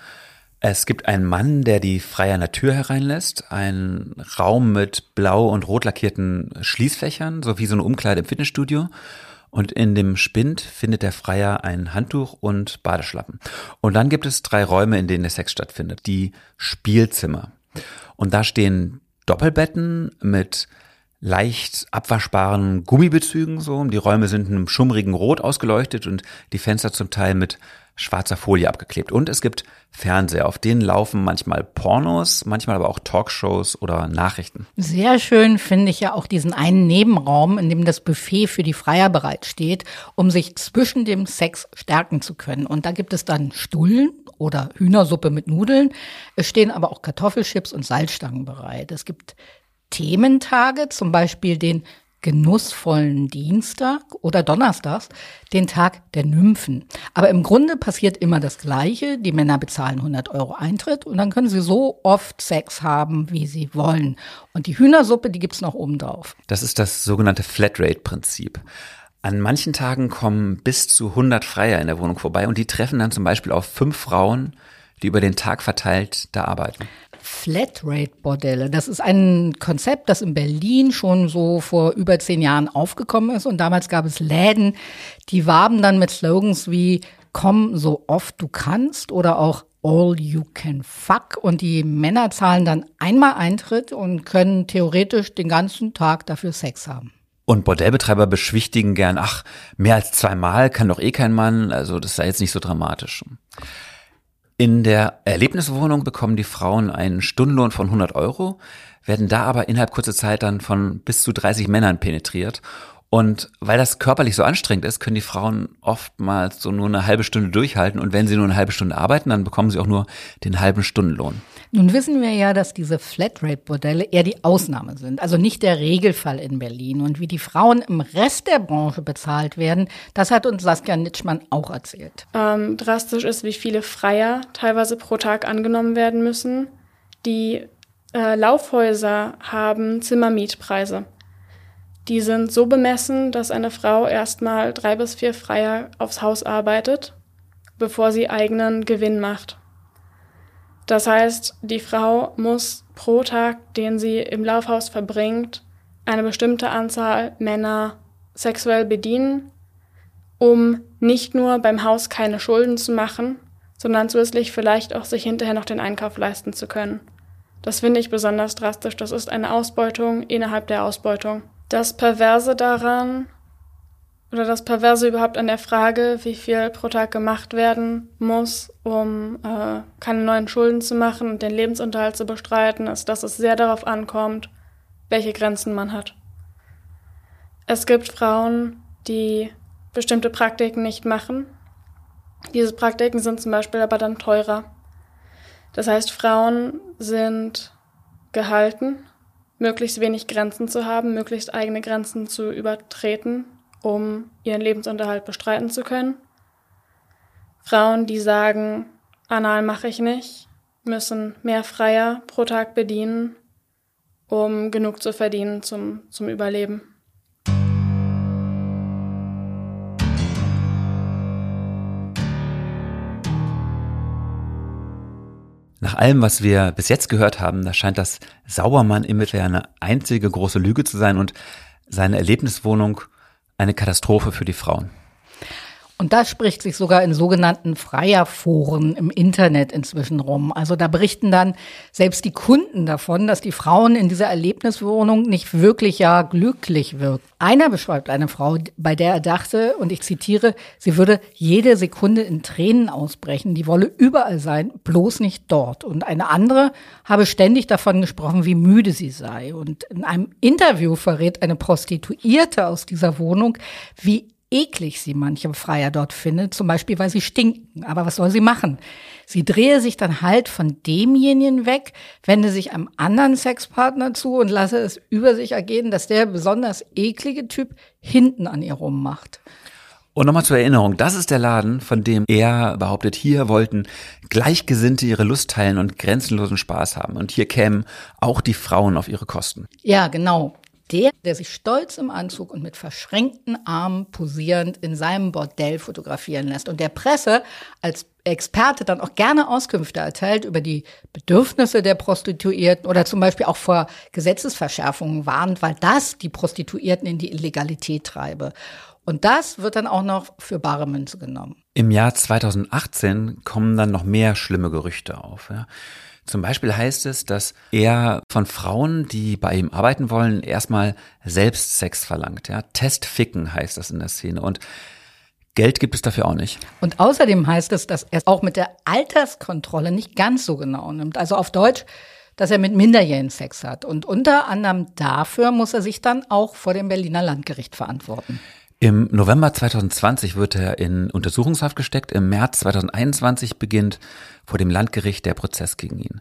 Es gibt einen Mann, der die freie Natur hereinlässt, einen Raum mit blau und rot lackierten Schließfächern, sowie so eine Umkleide im Fitnessstudio. Und in dem Spind findet der Freier ein Handtuch und Badeschlappen. Und dann gibt es drei Räume, in denen der Sex stattfindet. Die Spielzimmer. Und da stehen Doppelbetten mit leicht abwaschbaren Gummibezügen so. Die Räume sind in einem schummrigen Rot ausgeleuchtet und die Fenster zum Teil mit schwarzer Folie abgeklebt. Und es gibt Fernseher, auf denen laufen manchmal Pornos, manchmal aber auch Talkshows oder Nachrichten. Sehr schön finde ich ja auch diesen einen Nebenraum, in dem das Buffet für die Freier bereitsteht, um sich zwischen dem Sex stärken zu können. Und da gibt es dann Stullen oder Hühnersuppe mit Nudeln. Es stehen aber auch Kartoffelchips und Salzstangen bereit. Es gibt Thementage, zum Beispiel den genussvollen Dienstag oder Donnerstags, den Tag der Nymphen. Aber im Grunde passiert immer das Gleiche. Die Männer bezahlen 100 Euro Eintritt und dann können sie so oft Sex haben, wie sie wollen. Und die Hühnersuppe, die gibt's noch oben drauf. Das ist das sogenannte Flatrate-Prinzip. An manchen Tagen kommen bis zu 100 Freier in der Wohnung vorbei und die treffen dann zum Beispiel auf fünf Frauen, die über den Tag verteilt da arbeiten. Flatrate-Bordelle. Das ist ein Konzept, das in Berlin schon so vor über zehn Jahren aufgekommen ist. Und damals gab es Läden, die warben dann mit Slogans wie Komm so oft du kannst oder auch All you can fuck. Und die Männer zahlen dann einmal Eintritt und können theoretisch den ganzen Tag dafür Sex haben. Und Bordellbetreiber beschwichtigen gern, ach, mehr als zweimal kann doch eh kein Mann, also das sei jetzt nicht so dramatisch. In der Erlebniswohnung bekommen die Frauen einen Stundenlohn von 100 Euro, werden da aber innerhalb kurzer Zeit dann von bis zu 30 Männern penetriert und weil das körperlich so anstrengend ist, können die Frauen oftmals so nur eine halbe Stunde durchhalten. Und wenn sie nur eine halbe Stunde arbeiten, dann bekommen sie auch nur den halben Stundenlohn. Nun wissen wir ja, dass diese Flatrate-Modelle eher die Ausnahme sind, also nicht der Regelfall in Berlin. Und wie die Frauen im Rest der Branche bezahlt werden, das hat uns Saskia Nitschmann auch erzählt. Ähm, drastisch ist, wie viele Freier teilweise pro Tag angenommen werden müssen. Die äh, Laufhäuser haben Zimmermietpreise. Die sind so bemessen, dass eine Frau erstmal drei bis vier Freier aufs Haus arbeitet, bevor sie eigenen Gewinn macht. Das heißt, die Frau muss pro Tag, den sie im Laufhaus verbringt, eine bestimmte Anzahl Männer sexuell bedienen, um nicht nur beim Haus keine Schulden zu machen, sondern zusätzlich vielleicht auch sich hinterher noch den Einkauf leisten zu können. Das finde ich besonders drastisch. Das ist eine Ausbeutung innerhalb der Ausbeutung. Das Perverse daran oder das Perverse überhaupt an der Frage, wie viel pro Tag gemacht werden muss, um äh, keine neuen Schulden zu machen und den Lebensunterhalt zu bestreiten, ist, dass es sehr darauf ankommt, welche Grenzen man hat. Es gibt Frauen, die bestimmte Praktiken nicht machen. Diese Praktiken sind zum Beispiel aber dann teurer. Das heißt, Frauen sind gehalten, möglichst wenig Grenzen zu haben, möglichst eigene Grenzen zu übertreten, um ihren Lebensunterhalt bestreiten zu können. Frauen, die sagen, anal mache ich nicht, müssen mehr Freier pro Tag bedienen, um genug zu verdienen zum, zum Überleben. Nach allem, was wir bis jetzt gehört haben, da scheint das Sauermann-Image eine einzige große Lüge zu sein und seine Erlebniswohnung eine Katastrophe für die Frauen. Und das spricht sich sogar in sogenannten Freierforen im Internet inzwischen rum. Also da berichten dann selbst die Kunden davon, dass die Frauen in dieser Erlebniswohnung nicht wirklich ja glücklich wirken. Einer beschreibt eine Frau, bei der er dachte, und ich zitiere, sie würde jede Sekunde in Tränen ausbrechen, die wolle überall sein, bloß nicht dort. Und eine andere habe ständig davon gesprochen, wie müde sie sei. Und in einem Interview verrät eine Prostituierte aus dieser Wohnung, wie eklig sie manche Freier dort findet, zum Beispiel weil sie stinken. Aber was soll sie machen? Sie drehe sich dann halt von demjenigen weg, wende sich einem anderen Sexpartner zu und lasse es über sich ergehen, dass der besonders eklige Typ hinten an ihr rummacht. Und nochmal zur Erinnerung, das ist der Laden, von dem er behauptet, hier wollten Gleichgesinnte ihre Lust teilen und grenzenlosen Spaß haben. Und hier kämen auch die Frauen auf ihre Kosten. Ja, genau der, der sich stolz im Anzug und mit verschränkten Armen posierend in seinem Bordell fotografieren lässt und der Presse als Experte dann auch gerne Auskünfte erteilt über die Bedürfnisse der Prostituierten oder zum Beispiel auch vor Gesetzesverschärfungen warnt, weil das die Prostituierten in die Illegalität treibe. Und das wird dann auch noch für bare Münze genommen. Im Jahr 2018 kommen dann noch mehr schlimme Gerüchte auf. Ja. Zum Beispiel heißt es, dass er von Frauen, die bei ihm arbeiten wollen, erstmal selbst Sex verlangt. Ja? Testficken heißt das in der Szene. Und Geld gibt es dafür auch nicht. Und außerdem heißt es, dass er auch mit der Alterskontrolle nicht ganz so genau nimmt. Also auf Deutsch, dass er mit Minderjährigen Sex hat. Und unter anderem dafür muss er sich dann auch vor dem Berliner Landgericht verantworten. Im November 2020 wird er in Untersuchungshaft gesteckt. Im März 2021 beginnt vor dem Landgericht der Prozess gegen ihn.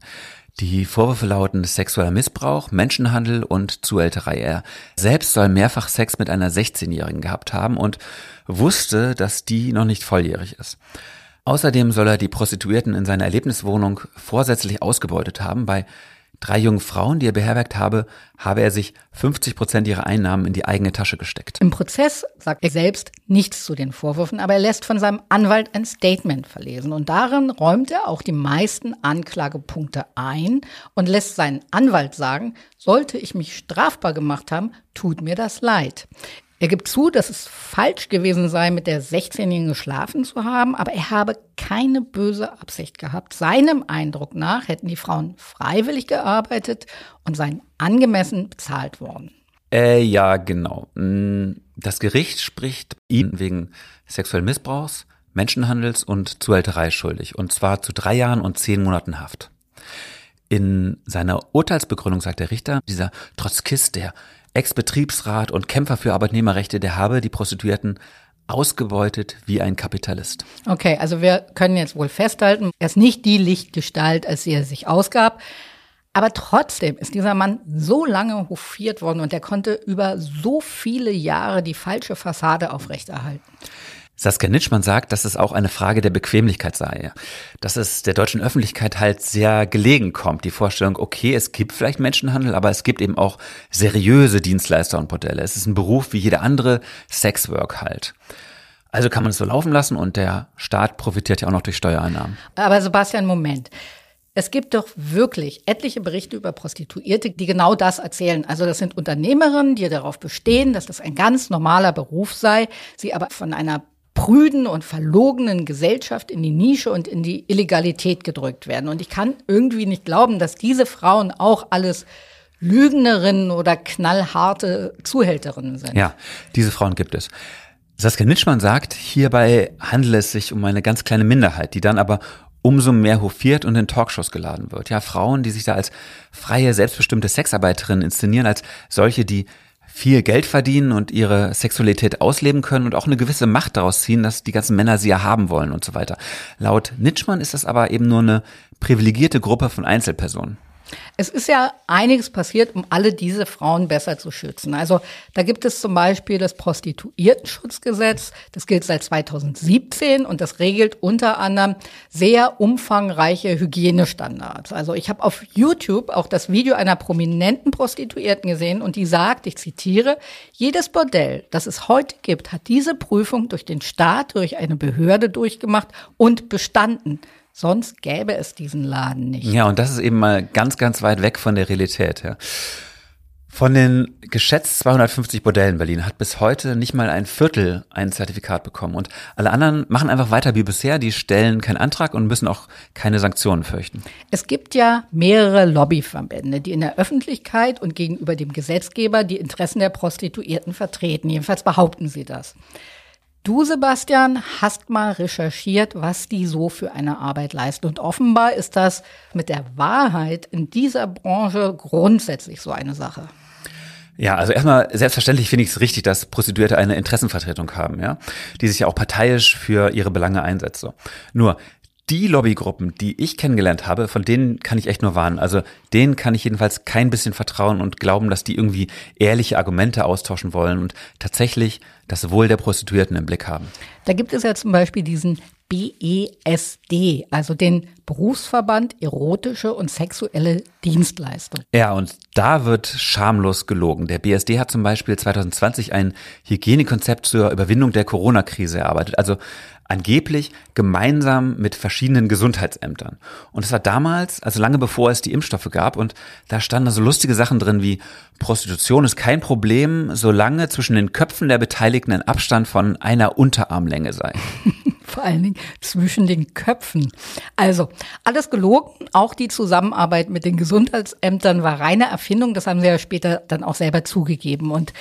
Die Vorwürfe lauten sexueller Missbrauch, Menschenhandel und Zuhälterei. Er selbst soll mehrfach Sex mit einer 16-Jährigen gehabt haben und wusste, dass die noch nicht volljährig ist. Außerdem soll er die Prostituierten in seiner Erlebniswohnung vorsätzlich ausgebeutet haben. Bei drei jungen Frauen, die er beherbergt habe, habe er sich 50 Prozent ihrer Einnahmen in die eigene Tasche gesteckt. Im Prozess sagt er selbst nichts zu den Vorwürfen, aber er lässt von seinem Anwalt ein Statement verlesen. Und darin räumt er auch die meisten Anklagepunkte ein und lässt seinen Anwalt sagen, sollte ich mich strafbar gemacht haben, tut mir das leid. Er gibt zu, dass es falsch gewesen sei, mit der 16-Jährigen geschlafen zu haben, aber er habe keine böse Absicht gehabt. Seinem Eindruck nach hätten die Frauen freiwillig gearbeitet und seien angemessen bezahlt worden. Äh, ja, genau. Mm, das Gericht spricht ihn wegen sexuellen Missbrauchs, Menschenhandels und Zuhälterei schuldig, und zwar zu drei Jahren und zehn Monaten Haft. In seiner Urteilsbegründung sagt der Richter, dieser Trotzkist, der Ex-Betriebsrat und Kämpfer für Arbeitnehmerrechte, der habe die Prostituierten ausgebeutet wie ein Kapitalist. Okay, also wir können jetzt wohl festhalten, er ist nicht die Lichtgestalt, als sie er sich ausgab. Aber trotzdem ist dieser Mann so lange hofiert worden und er konnte über so viele Jahre die falsche Fassade aufrechterhalten. Saskia Nitschmann sagt, dass es auch eine Frage der Bequemlichkeit sei. Dass es der deutschen Öffentlichkeit halt sehr gelegen kommt, die Vorstellung, okay, es gibt vielleicht Menschenhandel, aber es gibt eben auch seriöse Dienstleister und Modelle. Es ist ein Beruf wie jeder andere Sexwork halt. Also kann man es so laufen lassen und der Staat profitiert ja auch noch durch Steuereinnahmen. Aber Sebastian, Moment. Es gibt doch wirklich etliche Berichte über Prostituierte, die genau das erzählen. Also das sind Unternehmerinnen, die darauf bestehen, dass das ein ganz normaler Beruf sei, sie aber von einer prüden und verlogenen Gesellschaft in die Nische und in die Illegalität gedrückt werden. Und ich kann irgendwie nicht glauben, dass diese Frauen auch alles Lügnerinnen oder knallharte Zuhälterinnen sind. Ja, diese Frauen gibt es. Saskia Nitschmann sagt, hierbei handele es sich um eine ganz kleine Minderheit, die dann aber umso mehr hofiert und in Talkshows geladen wird. Ja, Frauen, die sich da als freie, selbstbestimmte Sexarbeiterinnen inszenieren, als solche, die viel Geld verdienen und ihre Sexualität ausleben können und auch eine gewisse Macht daraus ziehen, dass die ganzen Männer sie ja haben wollen und so weiter. Laut Nitschmann ist das aber eben nur eine privilegierte Gruppe von Einzelpersonen. Es ist ja einiges passiert, um alle diese Frauen besser zu schützen. Also da gibt es zum Beispiel das Prostituiertenschutzgesetz, das gilt seit 2017 und das regelt unter anderem sehr umfangreiche Hygienestandards. Also ich habe auf YouTube auch das Video einer prominenten Prostituierten gesehen und die sagt, ich zitiere, jedes Bordell, das es heute gibt, hat diese Prüfung durch den Staat, durch eine Behörde durchgemacht und bestanden. Sonst gäbe es diesen Laden nicht. Ja, und das ist eben mal ganz, ganz weit weg von der Realität. Ja. Von den geschätzt 250 Bordellen in Berlin hat bis heute nicht mal ein Viertel ein Zertifikat bekommen. Und alle anderen machen einfach weiter wie bisher. Die stellen keinen Antrag und müssen auch keine Sanktionen fürchten. Es gibt ja mehrere Lobbyverbände, die in der Öffentlichkeit und gegenüber dem Gesetzgeber die Interessen der Prostituierten vertreten. Jedenfalls behaupten sie das. Du, Sebastian, hast mal recherchiert, was die so für eine Arbeit leisten. Und offenbar ist das mit der Wahrheit in dieser Branche grundsätzlich so eine Sache. Ja, also erstmal selbstverständlich finde ich es richtig, dass Prostituierte eine Interessenvertretung haben, ja, die sich ja auch parteiisch für ihre Belange einsetzt. Nur die Lobbygruppen, die ich kennengelernt habe, von denen kann ich echt nur warnen. Also denen kann ich jedenfalls kein bisschen vertrauen und glauben, dass die irgendwie ehrliche Argumente austauschen wollen und tatsächlich das Wohl der Prostituierten im Blick haben. Da gibt es ja zum Beispiel diesen BESD, also den Berufsverband Erotische und Sexuelle Dienstleistung. Ja, und da wird schamlos gelogen. Der BSD hat zum Beispiel 2020 ein Hygienekonzept zur Überwindung der Corona-Krise erarbeitet. Also angeblich gemeinsam mit verschiedenen Gesundheitsämtern. Und das war damals, also lange bevor es die Impfstoffe gab, und da standen so lustige Sachen drin wie Prostitution ist kein Problem, solange zwischen den Köpfen der Beteiligten ein Abstand von einer Unterarmlänge sei. Vor allen Dingen zwischen den Köpfen. Also, alles gelogen. Auch die Zusammenarbeit mit den Gesundheitsämtern war reine Erfindung. Das haben sie ja später dann auch selber zugegeben. Und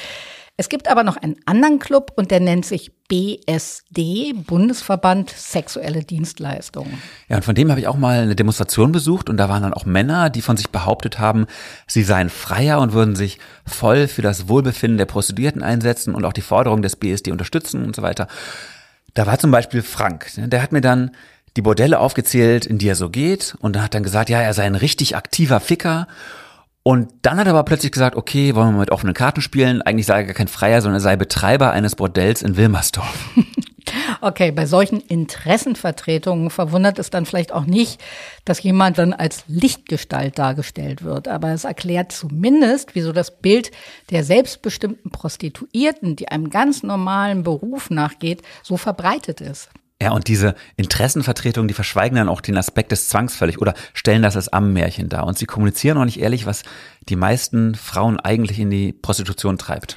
es gibt aber noch einen anderen Club und der nennt sich BSD, Bundesverband Sexuelle Dienstleistungen. Ja, und von dem habe ich auch mal eine Demonstration besucht und da waren dann auch Männer, die von sich behauptet haben, sie seien freier und würden sich voll für das Wohlbefinden der Prostituierten einsetzen und auch die Forderung des BSD unterstützen und so weiter. Da war zum Beispiel Frank, ne, der hat mir dann die Bordelle aufgezählt, in die er so geht und hat dann gesagt, ja, er sei ein richtig aktiver Ficker und dann hat er aber plötzlich gesagt, okay, wollen wir mit offenen Karten spielen? Eigentlich sei er gar kein Freier, sondern er sei Betreiber eines Bordells in Wilmersdorf. Okay, bei solchen Interessenvertretungen verwundert es dann vielleicht auch nicht, dass jemand dann als Lichtgestalt dargestellt wird. Aber es erklärt zumindest, wieso das Bild der selbstbestimmten Prostituierten, die einem ganz normalen Beruf nachgeht, so verbreitet ist. Ja, und diese Interessenvertretungen, die verschweigen dann auch den Aspekt des Zwangs völlig oder stellen das als Ammenmärchen dar. Und sie kommunizieren auch nicht ehrlich, was die meisten Frauen eigentlich in die Prostitution treibt.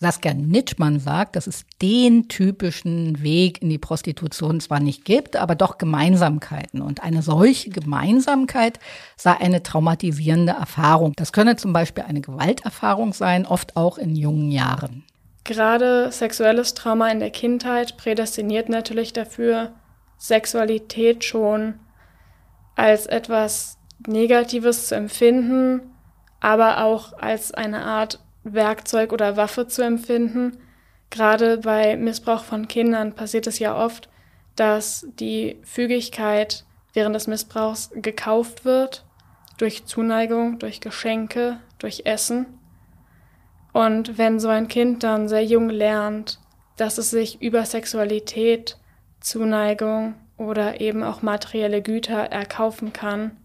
Saskia Nitschmann sagt, dass es den typischen Weg in die Prostitution zwar nicht gibt, aber doch Gemeinsamkeiten. Und eine solche Gemeinsamkeit sei eine traumatisierende Erfahrung. Das könne zum Beispiel eine Gewalterfahrung sein, oft auch in jungen Jahren. Gerade sexuelles Trauma in der Kindheit prädestiniert natürlich dafür, Sexualität schon als etwas Negatives zu empfinden, aber auch als eine Art Werkzeug oder Waffe zu empfinden. Gerade bei Missbrauch von Kindern passiert es ja oft, dass die Fügigkeit während des Missbrauchs gekauft wird durch Zuneigung, durch Geschenke, durch Essen. Und wenn so ein Kind dann sehr jung lernt, dass es sich über Sexualität, Zuneigung oder eben auch materielle Güter erkaufen kann,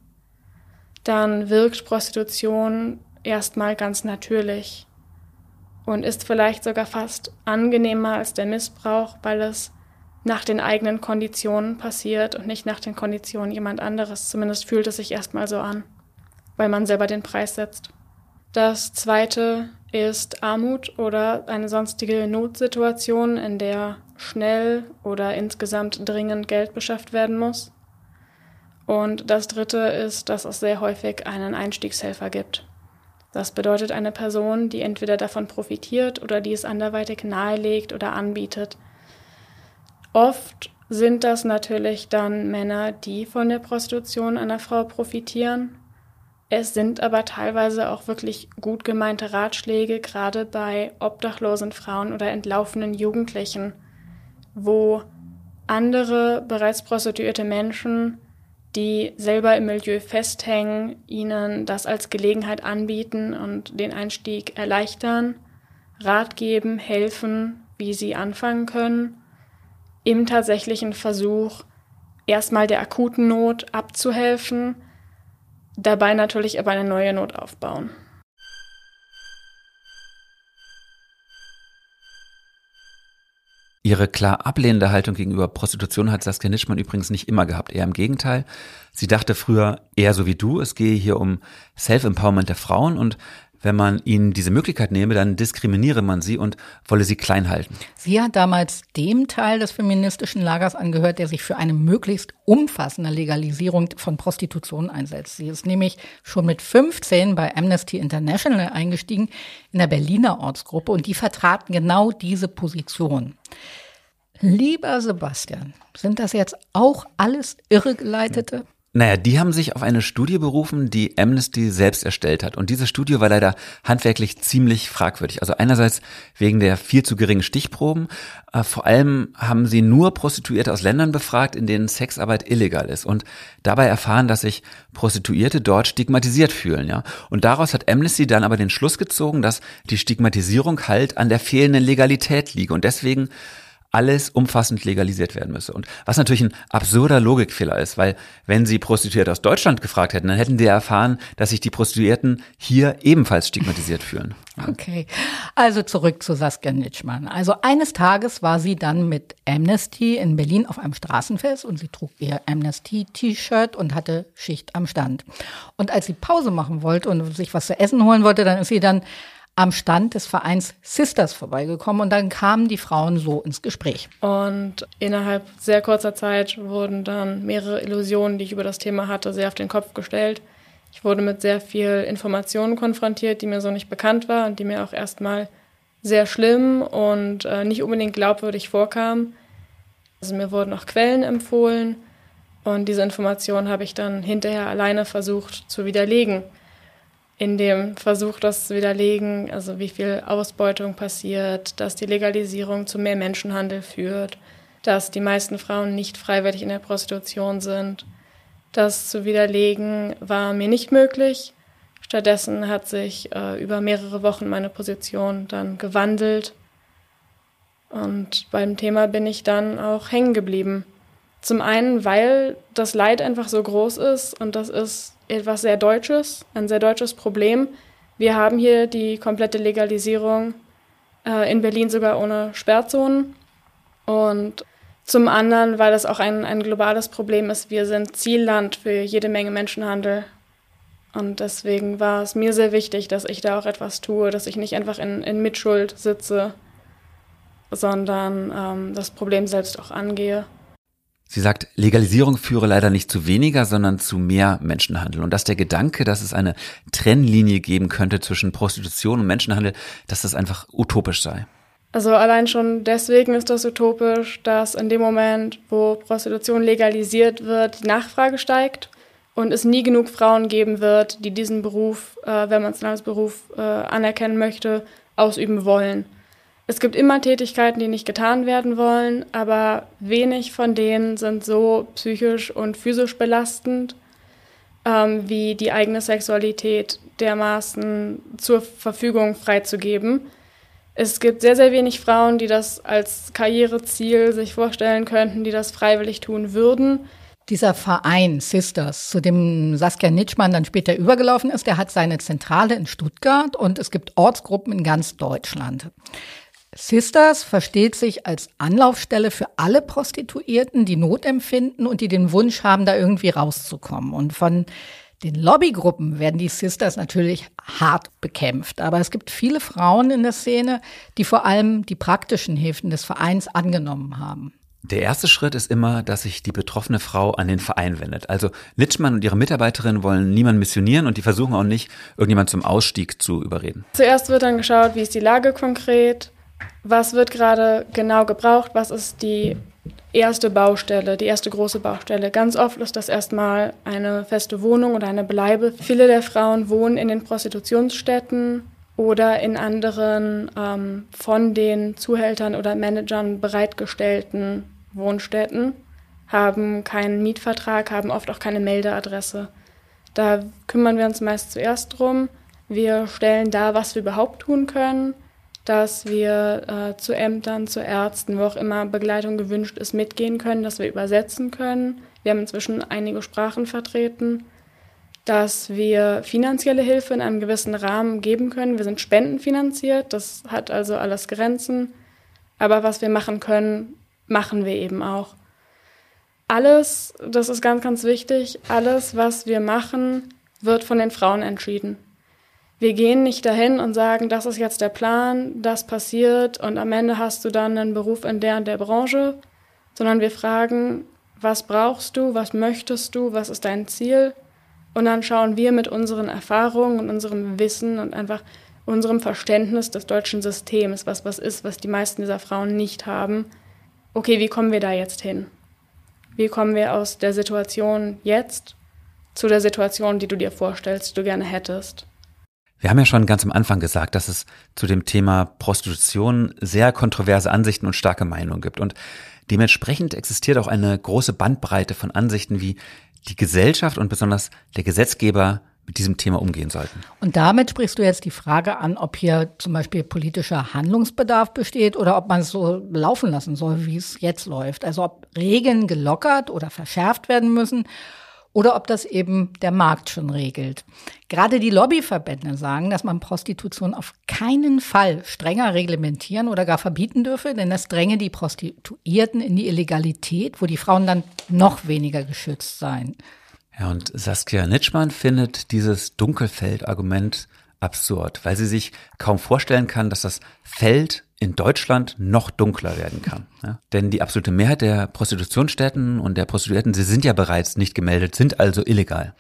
dann wirkt Prostitution erstmal ganz natürlich und ist vielleicht sogar fast angenehmer als der Missbrauch, weil es nach den eigenen Konditionen passiert und nicht nach den Konditionen jemand anderes. Zumindest fühlt es sich erstmal so an, weil man selber den Preis setzt. Das zweite ist Armut oder eine sonstige Notsituation, in der schnell oder insgesamt dringend Geld beschafft werden muss. Und das dritte ist, dass es sehr häufig einen Einstiegshelfer gibt. Das bedeutet eine Person, die entweder davon profitiert oder die es anderweitig nahelegt oder anbietet. Oft sind das natürlich dann Männer, die von der Prostitution einer Frau profitieren. Es sind aber teilweise auch wirklich gut gemeinte Ratschläge, gerade bei obdachlosen Frauen oder entlaufenen Jugendlichen, wo andere bereits prostituierte Menschen die selber im Milieu festhängen, ihnen das als Gelegenheit anbieten und den Einstieg erleichtern, Rat geben, helfen, wie sie anfangen können, im tatsächlichen Versuch, erstmal der akuten Not abzuhelfen, dabei natürlich aber eine neue Not aufbauen. Ihre klar ablehnende Haltung gegenüber Prostitution hat Saskia Nischmann übrigens nicht immer gehabt. Eher im Gegenteil. Sie dachte früher eher so wie du, es gehe hier um Self-Empowerment der Frauen und wenn man ihnen diese Möglichkeit nehme, dann diskriminiere man sie und wolle sie klein halten. Sie hat damals dem Teil des feministischen Lagers angehört, der sich für eine möglichst umfassende Legalisierung von Prostitution einsetzt. Sie ist nämlich schon mit 15 bei Amnesty International eingestiegen in der Berliner Ortsgruppe und die vertraten genau diese Position. Lieber Sebastian, sind das jetzt auch alles Irregeleitete? Naja, die haben sich auf eine Studie berufen, die Amnesty selbst erstellt hat. Und diese Studie war leider handwerklich ziemlich fragwürdig. Also einerseits wegen der viel zu geringen Stichproben. Äh, vor allem haben sie nur Prostituierte aus Ländern befragt, in denen Sexarbeit illegal ist. Und dabei erfahren, dass sich Prostituierte dort stigmatisiert fühlen. Ja? Und daraus hat Amnesty dann aber den Schluss gezogen, dass die Stigmatisierung halt an der fehlenden Legalität liege. Und deswegen alles umfassend legalisiert werden müsse. Und was natürlich ein absurder Logikfehler ist, weil wenn sie Prostituierte aus Deutschland gefragt hätten, dann hätten die erfahren, dass sich die Prostituierten hier ebenfalls stigmatisiert fühlen. Okay, also zurück zu Saskia Nitschmann. Also eines Tages war sie dann mit Amnesty in Berlin auf einem Straßenfest und sie trug ihr Amnesty-T-Shirt und hatte Schicht am Stand. Und als sie Pause machen wollte und sich was zu essen holen wollte, dann ist sie dann am Stand des Vereins Sisters vorbeigekommen und dann kamen die Frauen so ins Gespräch. Und innerhalb sehr kurzer Zeit wurden dann mehrere Illusionen, die ich über das Thema hatte, sehr auf den Kopf gestellt. Ich wurde mit sehr viel Informationen konfrontiert, die mir so nicht bekannt war und die mir auch erstmal sehr schlimm und äh, nicht unbedingt glaubwürdig vorkamen. Also mir wurden auch Quellen empfohlen und diese Informationen habe ich dann hinterher alleine versucht zu widerlegen in dem Versuch, das zu widerlegen, also wie viel Ausbeutung passiert, dass die Legalisierung zu mehr Menschenhandel führt, dass die meisten Frauen nicht freiwillig in der Prostitution sind. Das zu widerlegen war mir nicht möglich. Stattdessen hat sich äh, über mehrere Wochen meine Position dann gewandelt. Und beim Thema bin ich dann auch hängen geblieben. Zum einen, weil das Leid einfach so groß ist und das ist etwas sehr Deutsches, ein sehr deutsches Problem. Wir haben hier die komplette Legalisierung äh, in Berlin sogar ohne Sperrzonen. Und zum anderen, weil das auch ein, ein globales Problem ist. Wir sind Zielland für jede Menge Menschenhandel. Und deswegen war es mir sehr wichtig, dass ich da auch etwas tue, dass ich nicht einfach in, in Mitschuld sitze, sondern ähm, das Problem selbst auch angehe. Sie sagt, Legalisierung führe leider nicht zu weniger, sondern zu mehr Menschenhandel. Und dass der Gedanke, dass es eine Trennlinie geben könnte zwischen Prostitution und Menschenhandel, dass das einfach utopisch sei. Also allein schon deswegen ist das utopisch, dass in dem Moment, wo Prostitution legalisiert wird, die Nachfrage steigt und es nie genug Frauen geben wird, die diesen Beruf, äh, wenn man es als Beruf äh, anerkennen möchte, ausüben wollen. Es gibt immer Tätigkeiten, die nicht getan werden wollen, aber wenig von denen sind so psychisch und physisch belastend, ähm, wie die eigene Sexualität dermaßen zur Verfügung freizugeben. Es gibt sehr, sehr wenig Frauen, die das als Karriereziel sich vorstellen könnten, die das freiwillig tun würden. Dieser Verein Sisters, zu dem Saskia Nitschmann dann später übergelaufen ist, der hat seine Zentrale in Stuttgart und es gibt Ortsgruppen in ganz Deutschland. Sisters versteht sich als Anlaufstelle für alle Prostituierten, die Not empfinden und die den Wunsch haben, da irgendwie rauszukommen. Und von den Lobbygruppen werden die Sisters natürlich hart bekämpft. Aber es gibt viele Frauen in der Szene, die vor allem die praktischen Hilfen des Vereins angenommen haben. Der erste Schritt ist immer, dass sich die betroffene Frau an den Verein wendet. Also Litschmann und ihre Mitarbeiterinnen wollen niemanden missionieren und die versuchen auch nicht, irgendjemand zum Ausstieg zu überreden. Zuerst wird dann geschaut, wie ist die Lage konkret, was wird gerade genau gebraucht, was ist die erste Baustelle, die erste große Baustelle. Ganz oft ist das erstmal eine feste Wohnung oder eine Bleibe. Viele der Frauen wohnen in den Prostitutionsstätten oder in anderen ähm, von den Zuhältern oder Managern bereitgestellten Wohnstätten, haben keinen Mietvertrag, haben oft auch keine Meldeadresse. Da kümmern wir uns meist zuerst drum. Wir stellen dar, was wir überhaupt tun können dass wir äh, zu Ämtern, zu Ärzten, wo auch immer Begleitung gewünscht ist, mitgehen können, dass wir übersetzen können. Wir haben inzwischen einige Sprachen vertreten, dass wir finanzielle Hilfe in einem gewissen Rahmen geben können. Wir sind spendenfinanziert, das hat also alles Grenzen. Aber was wir machen können, machen wir eben auch. Alles, das ist ganz, ganz wichtig, alles, was wir machen, wird von den Frauen entschieden. Wir gehen nicht dahin und sagen, das ist jetzt der Plan, das passiert und am Ende hast du dann einen Beruf in der und der Branche, sondern wir fragen, was brauchst du, was möchtest du, was ist dein Ziel? Und dann schauen wir mit unseren Erfahrungen und unserem Wissen und einfach unserem Verständnis des deutschen Systems, was was ist, was die meisten dieser Frauen nicht haben, okay, wie kommen wir da jetzt hin? Wie kommen wir aus der Situation jetzt zu der Situation, die du dir vorstellst, die du gerne hättest? Wir haben ja schon ganz am Anfang gesagt, dass es zu dem Thema Prostitution sehr kontroverse Ansichten und starke Meinungen gibt. Und dementsprechend existiert auch eine große Bandbreite von Ansichten, wie die Gesellschaft und besonders der Gesetzgeber mit diesem Thema umgehen sollten. Und damit sprichst du jetzt die Frage an, ob hier zum Beispiel politischer Handlungsbedarf besteht oder ob man es so laufen lassen soll, wie es jetzt läuft. Also ob Regeln gelockert oder verschärft werden müssen oder ob das eben der Markt schon regelt. Gerade die Lobbyverbände sagen, dass man Prostitution auf keinen Fall strenger reglementieren oder gar verbieten dürfe, denn das dränge die Prostituierten in die Illegalität, wo die Frauen dann noch weniger geschützt seien. Ja, und Saskia Nitschmann findet dieses Dunkelfeld-Argument absurd, weil sie sich kaum vorstellen kann, dass das Feld in Deutschland noch dunkler werden kann. Ja? Denn die absolute Mehrheit der Prostitutionsstätten und der Prostituierten, sie sind ja bereits nicht gemeldet, sind also illegal.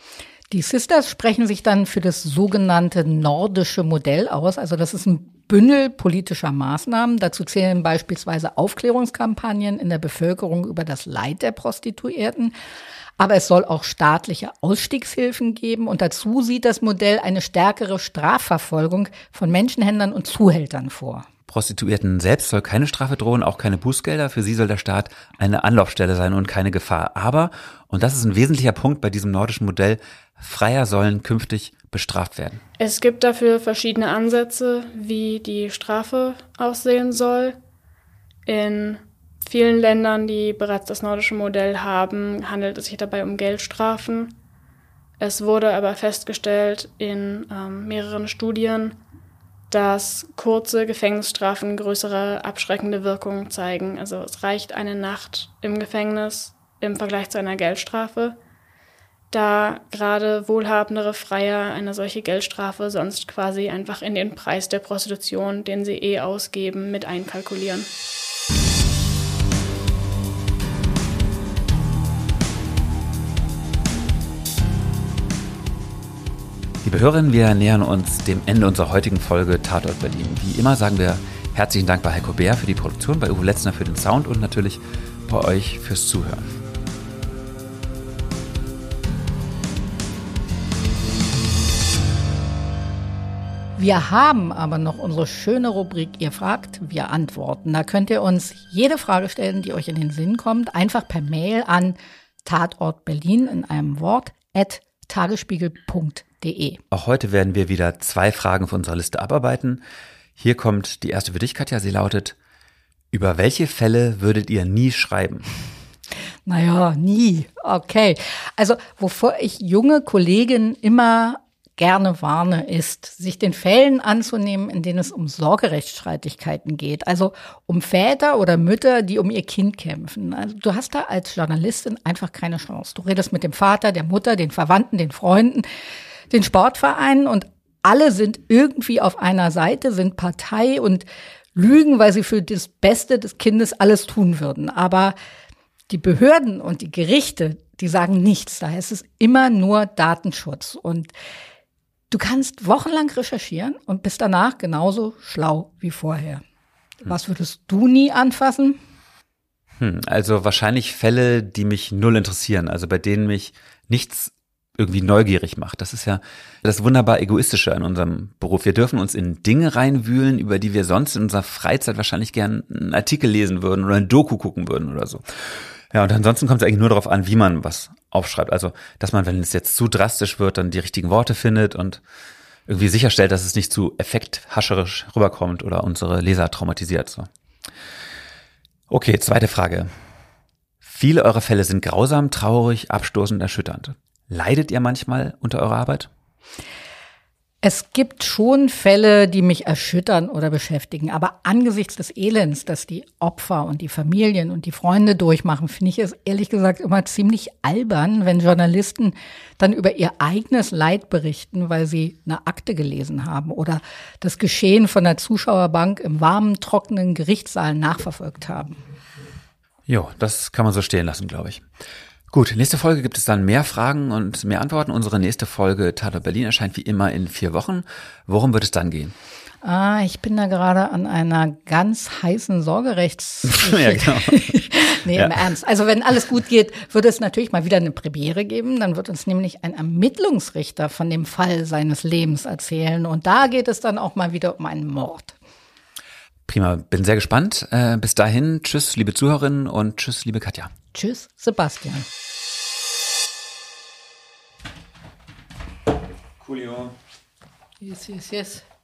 Die Sisters sprechen sich dann für das sogenannte nordische Modell aus. Also das ist ein Bündel politischer Maßnahmen. Dazu zählen beispielsweise Aufklärungskampagnen in der Bevölkerung über das Leid der Prostituierten. Aber es soll auch staatliche Ausstiegshilfen geben. Und dazu sieht das Modell eine stärkere Strafverfolgung von Menschenhändlern und Zuhältern vor. Prostituierten selbst soll keine Strafe drohen, auch keine Bußgelder. Für sie soll der Staat eine Anlaufstelle sein und keine Gefahr. Aber, und das ist ein wesentlicher Punkt bei diesem nordischen Modell, Freier sollen künftig bestraft werden. Es gibt dafür verschiedene Ansätze, wie die Strafe aussehen soll. In vielen Ländern, die bereits das nordische Modell haben, handelt es sich dabei um Geldstrafen. Es wurde aber festgestellt in ähm, mehreren Studien, dass kurze Gefängnisstrafen größere abschreckende Wirkungen zeigen. Also es reicht eine Nacht im Gefängnis im Vergleich zu einer Geldstrafe, da gerade wohlhabendere Freier eine solche Geldstrafe sonst quasi einfach in den Preis der Prostitution, den sie eh ausgeben, mit einkalkulieren. Liebe Hörerinnen, wir nähern uns dem Ende unserer heutigen Folge Tatort Berlin. Wie immer sagen wir Herzlichen Dank bei Heiko Bär für die Produktion, bei Uwe Letzner für den Sound und natürlich bei euch fürs Zuhören. Wir haben aber noch unsere schöne Rubrik Ihr fragt, wir antworten. Da könnt ihr uns jede Frage stellen, die euch in den Sinn kommt, einfach per Mail an Tatort Berlin in einem Wort at tagesspiegel.de. Auch heute werden wir wieder zwei Fragen von unserer Liste abarbeiten. Hier kommt die erste für dich, Katja. Sie lautet, über welche Fälle würdet ihr nie schreiben? Naja, nie. Okay. Also, wovor ich junge Kollegen immer gerne warne, ist, sich den Fällen anzunehmen, in denen es um Sorgerechtsstreitigkeiten geht. Also um Väter oder Mütter, die um ihr Kind kämpfen. Also du hast da als Journalistin einfach keine Chance. Du redest mit dem Vater, der Mutter, den Verwandten, den Freunden, den Sportvereinen und alle sind irgendwie auf einer Seite, sind Partei und lügen, weil sie für das Beste des Kindes alles tun würden. Aber die Behörden und die Gerichte, die sagen nichts. Da heißt es immer nur Datenschutz. Und du kannst wochenlang recherchieren und bist danach genauso schlau wie vorher. Was würdest du nie anfassen? Hm, also wahrscheinlich Fälle, die mich null interessieren, also bei denen mich nichts irgendwie neugierig macht. Das ist ja das wunderbar egoistische an unserem Beruf. Wir dürfen uns in Dinge reinwühlen, über die wir sonst in unserer Freizeit wahrscheinlich gern einen Artikel lesen würden oder ein Doku gucken würden oder so. Ja, und ansonsten kommt es eigentlich nur darauf an, wie man was aufschreibt. Also, dass man, wenn es jetzt zu drastisch wird, dann die richtigen Worte findet und irgendwie sicherstellt, dass es nicht zu effekthascherisch rüberkommt oder unsere Leser traumatisiert. So. Okay, zweite Frage. Viele eurer Fälle sind grausam, traurig, abstoßend, erschütternd. Leidet ihr manchmal unter eurer Arbeit? Es gibt schon Fälle, die mich erschüttern oder beschäftigen, aber angesichts des Elends, das die Opfer und die Familien und die Freunde durchmachen, finde ich es ehrlich gesagt immer ziemlich albern, wenn Journalisten dann über ihr eigenes Leid berichten, weil sie eine Akte gelesen haben oder das Geschehen von der Zuschauerbank im warmen, trockenen Gerichtssaal nachverfolgt haben. Jo, das kann man so stehen lassen, glaube ich. Gut, nächste Folge gibt es dann mehr Fragen und mehr Antworten. Unsere nächste Folge Tatort Berlin erscheint wie immer in vier Wochen. Worum wird es dann gehen? Ah, ich bin da gerade an einer ganz heißen Sorgerechts. ja, genau. nee, ja. im Ernst. Also wenn alles gut geht, wird es natürlich mal wieder eine Premiere geben. Dann wird uns nämlich ein Ermittlungsrichter von dem Fall seines Lebens erzählen. Und da geht es dann auch mal wieder um einen Mord. Prima, bin sehr gespannt. Äh, bis dahin, tschüss, liebe Zuhörerinnen und tschüss, liebe Katja. Tschüss, Sebastian. Coolio. Yes, yes, yes.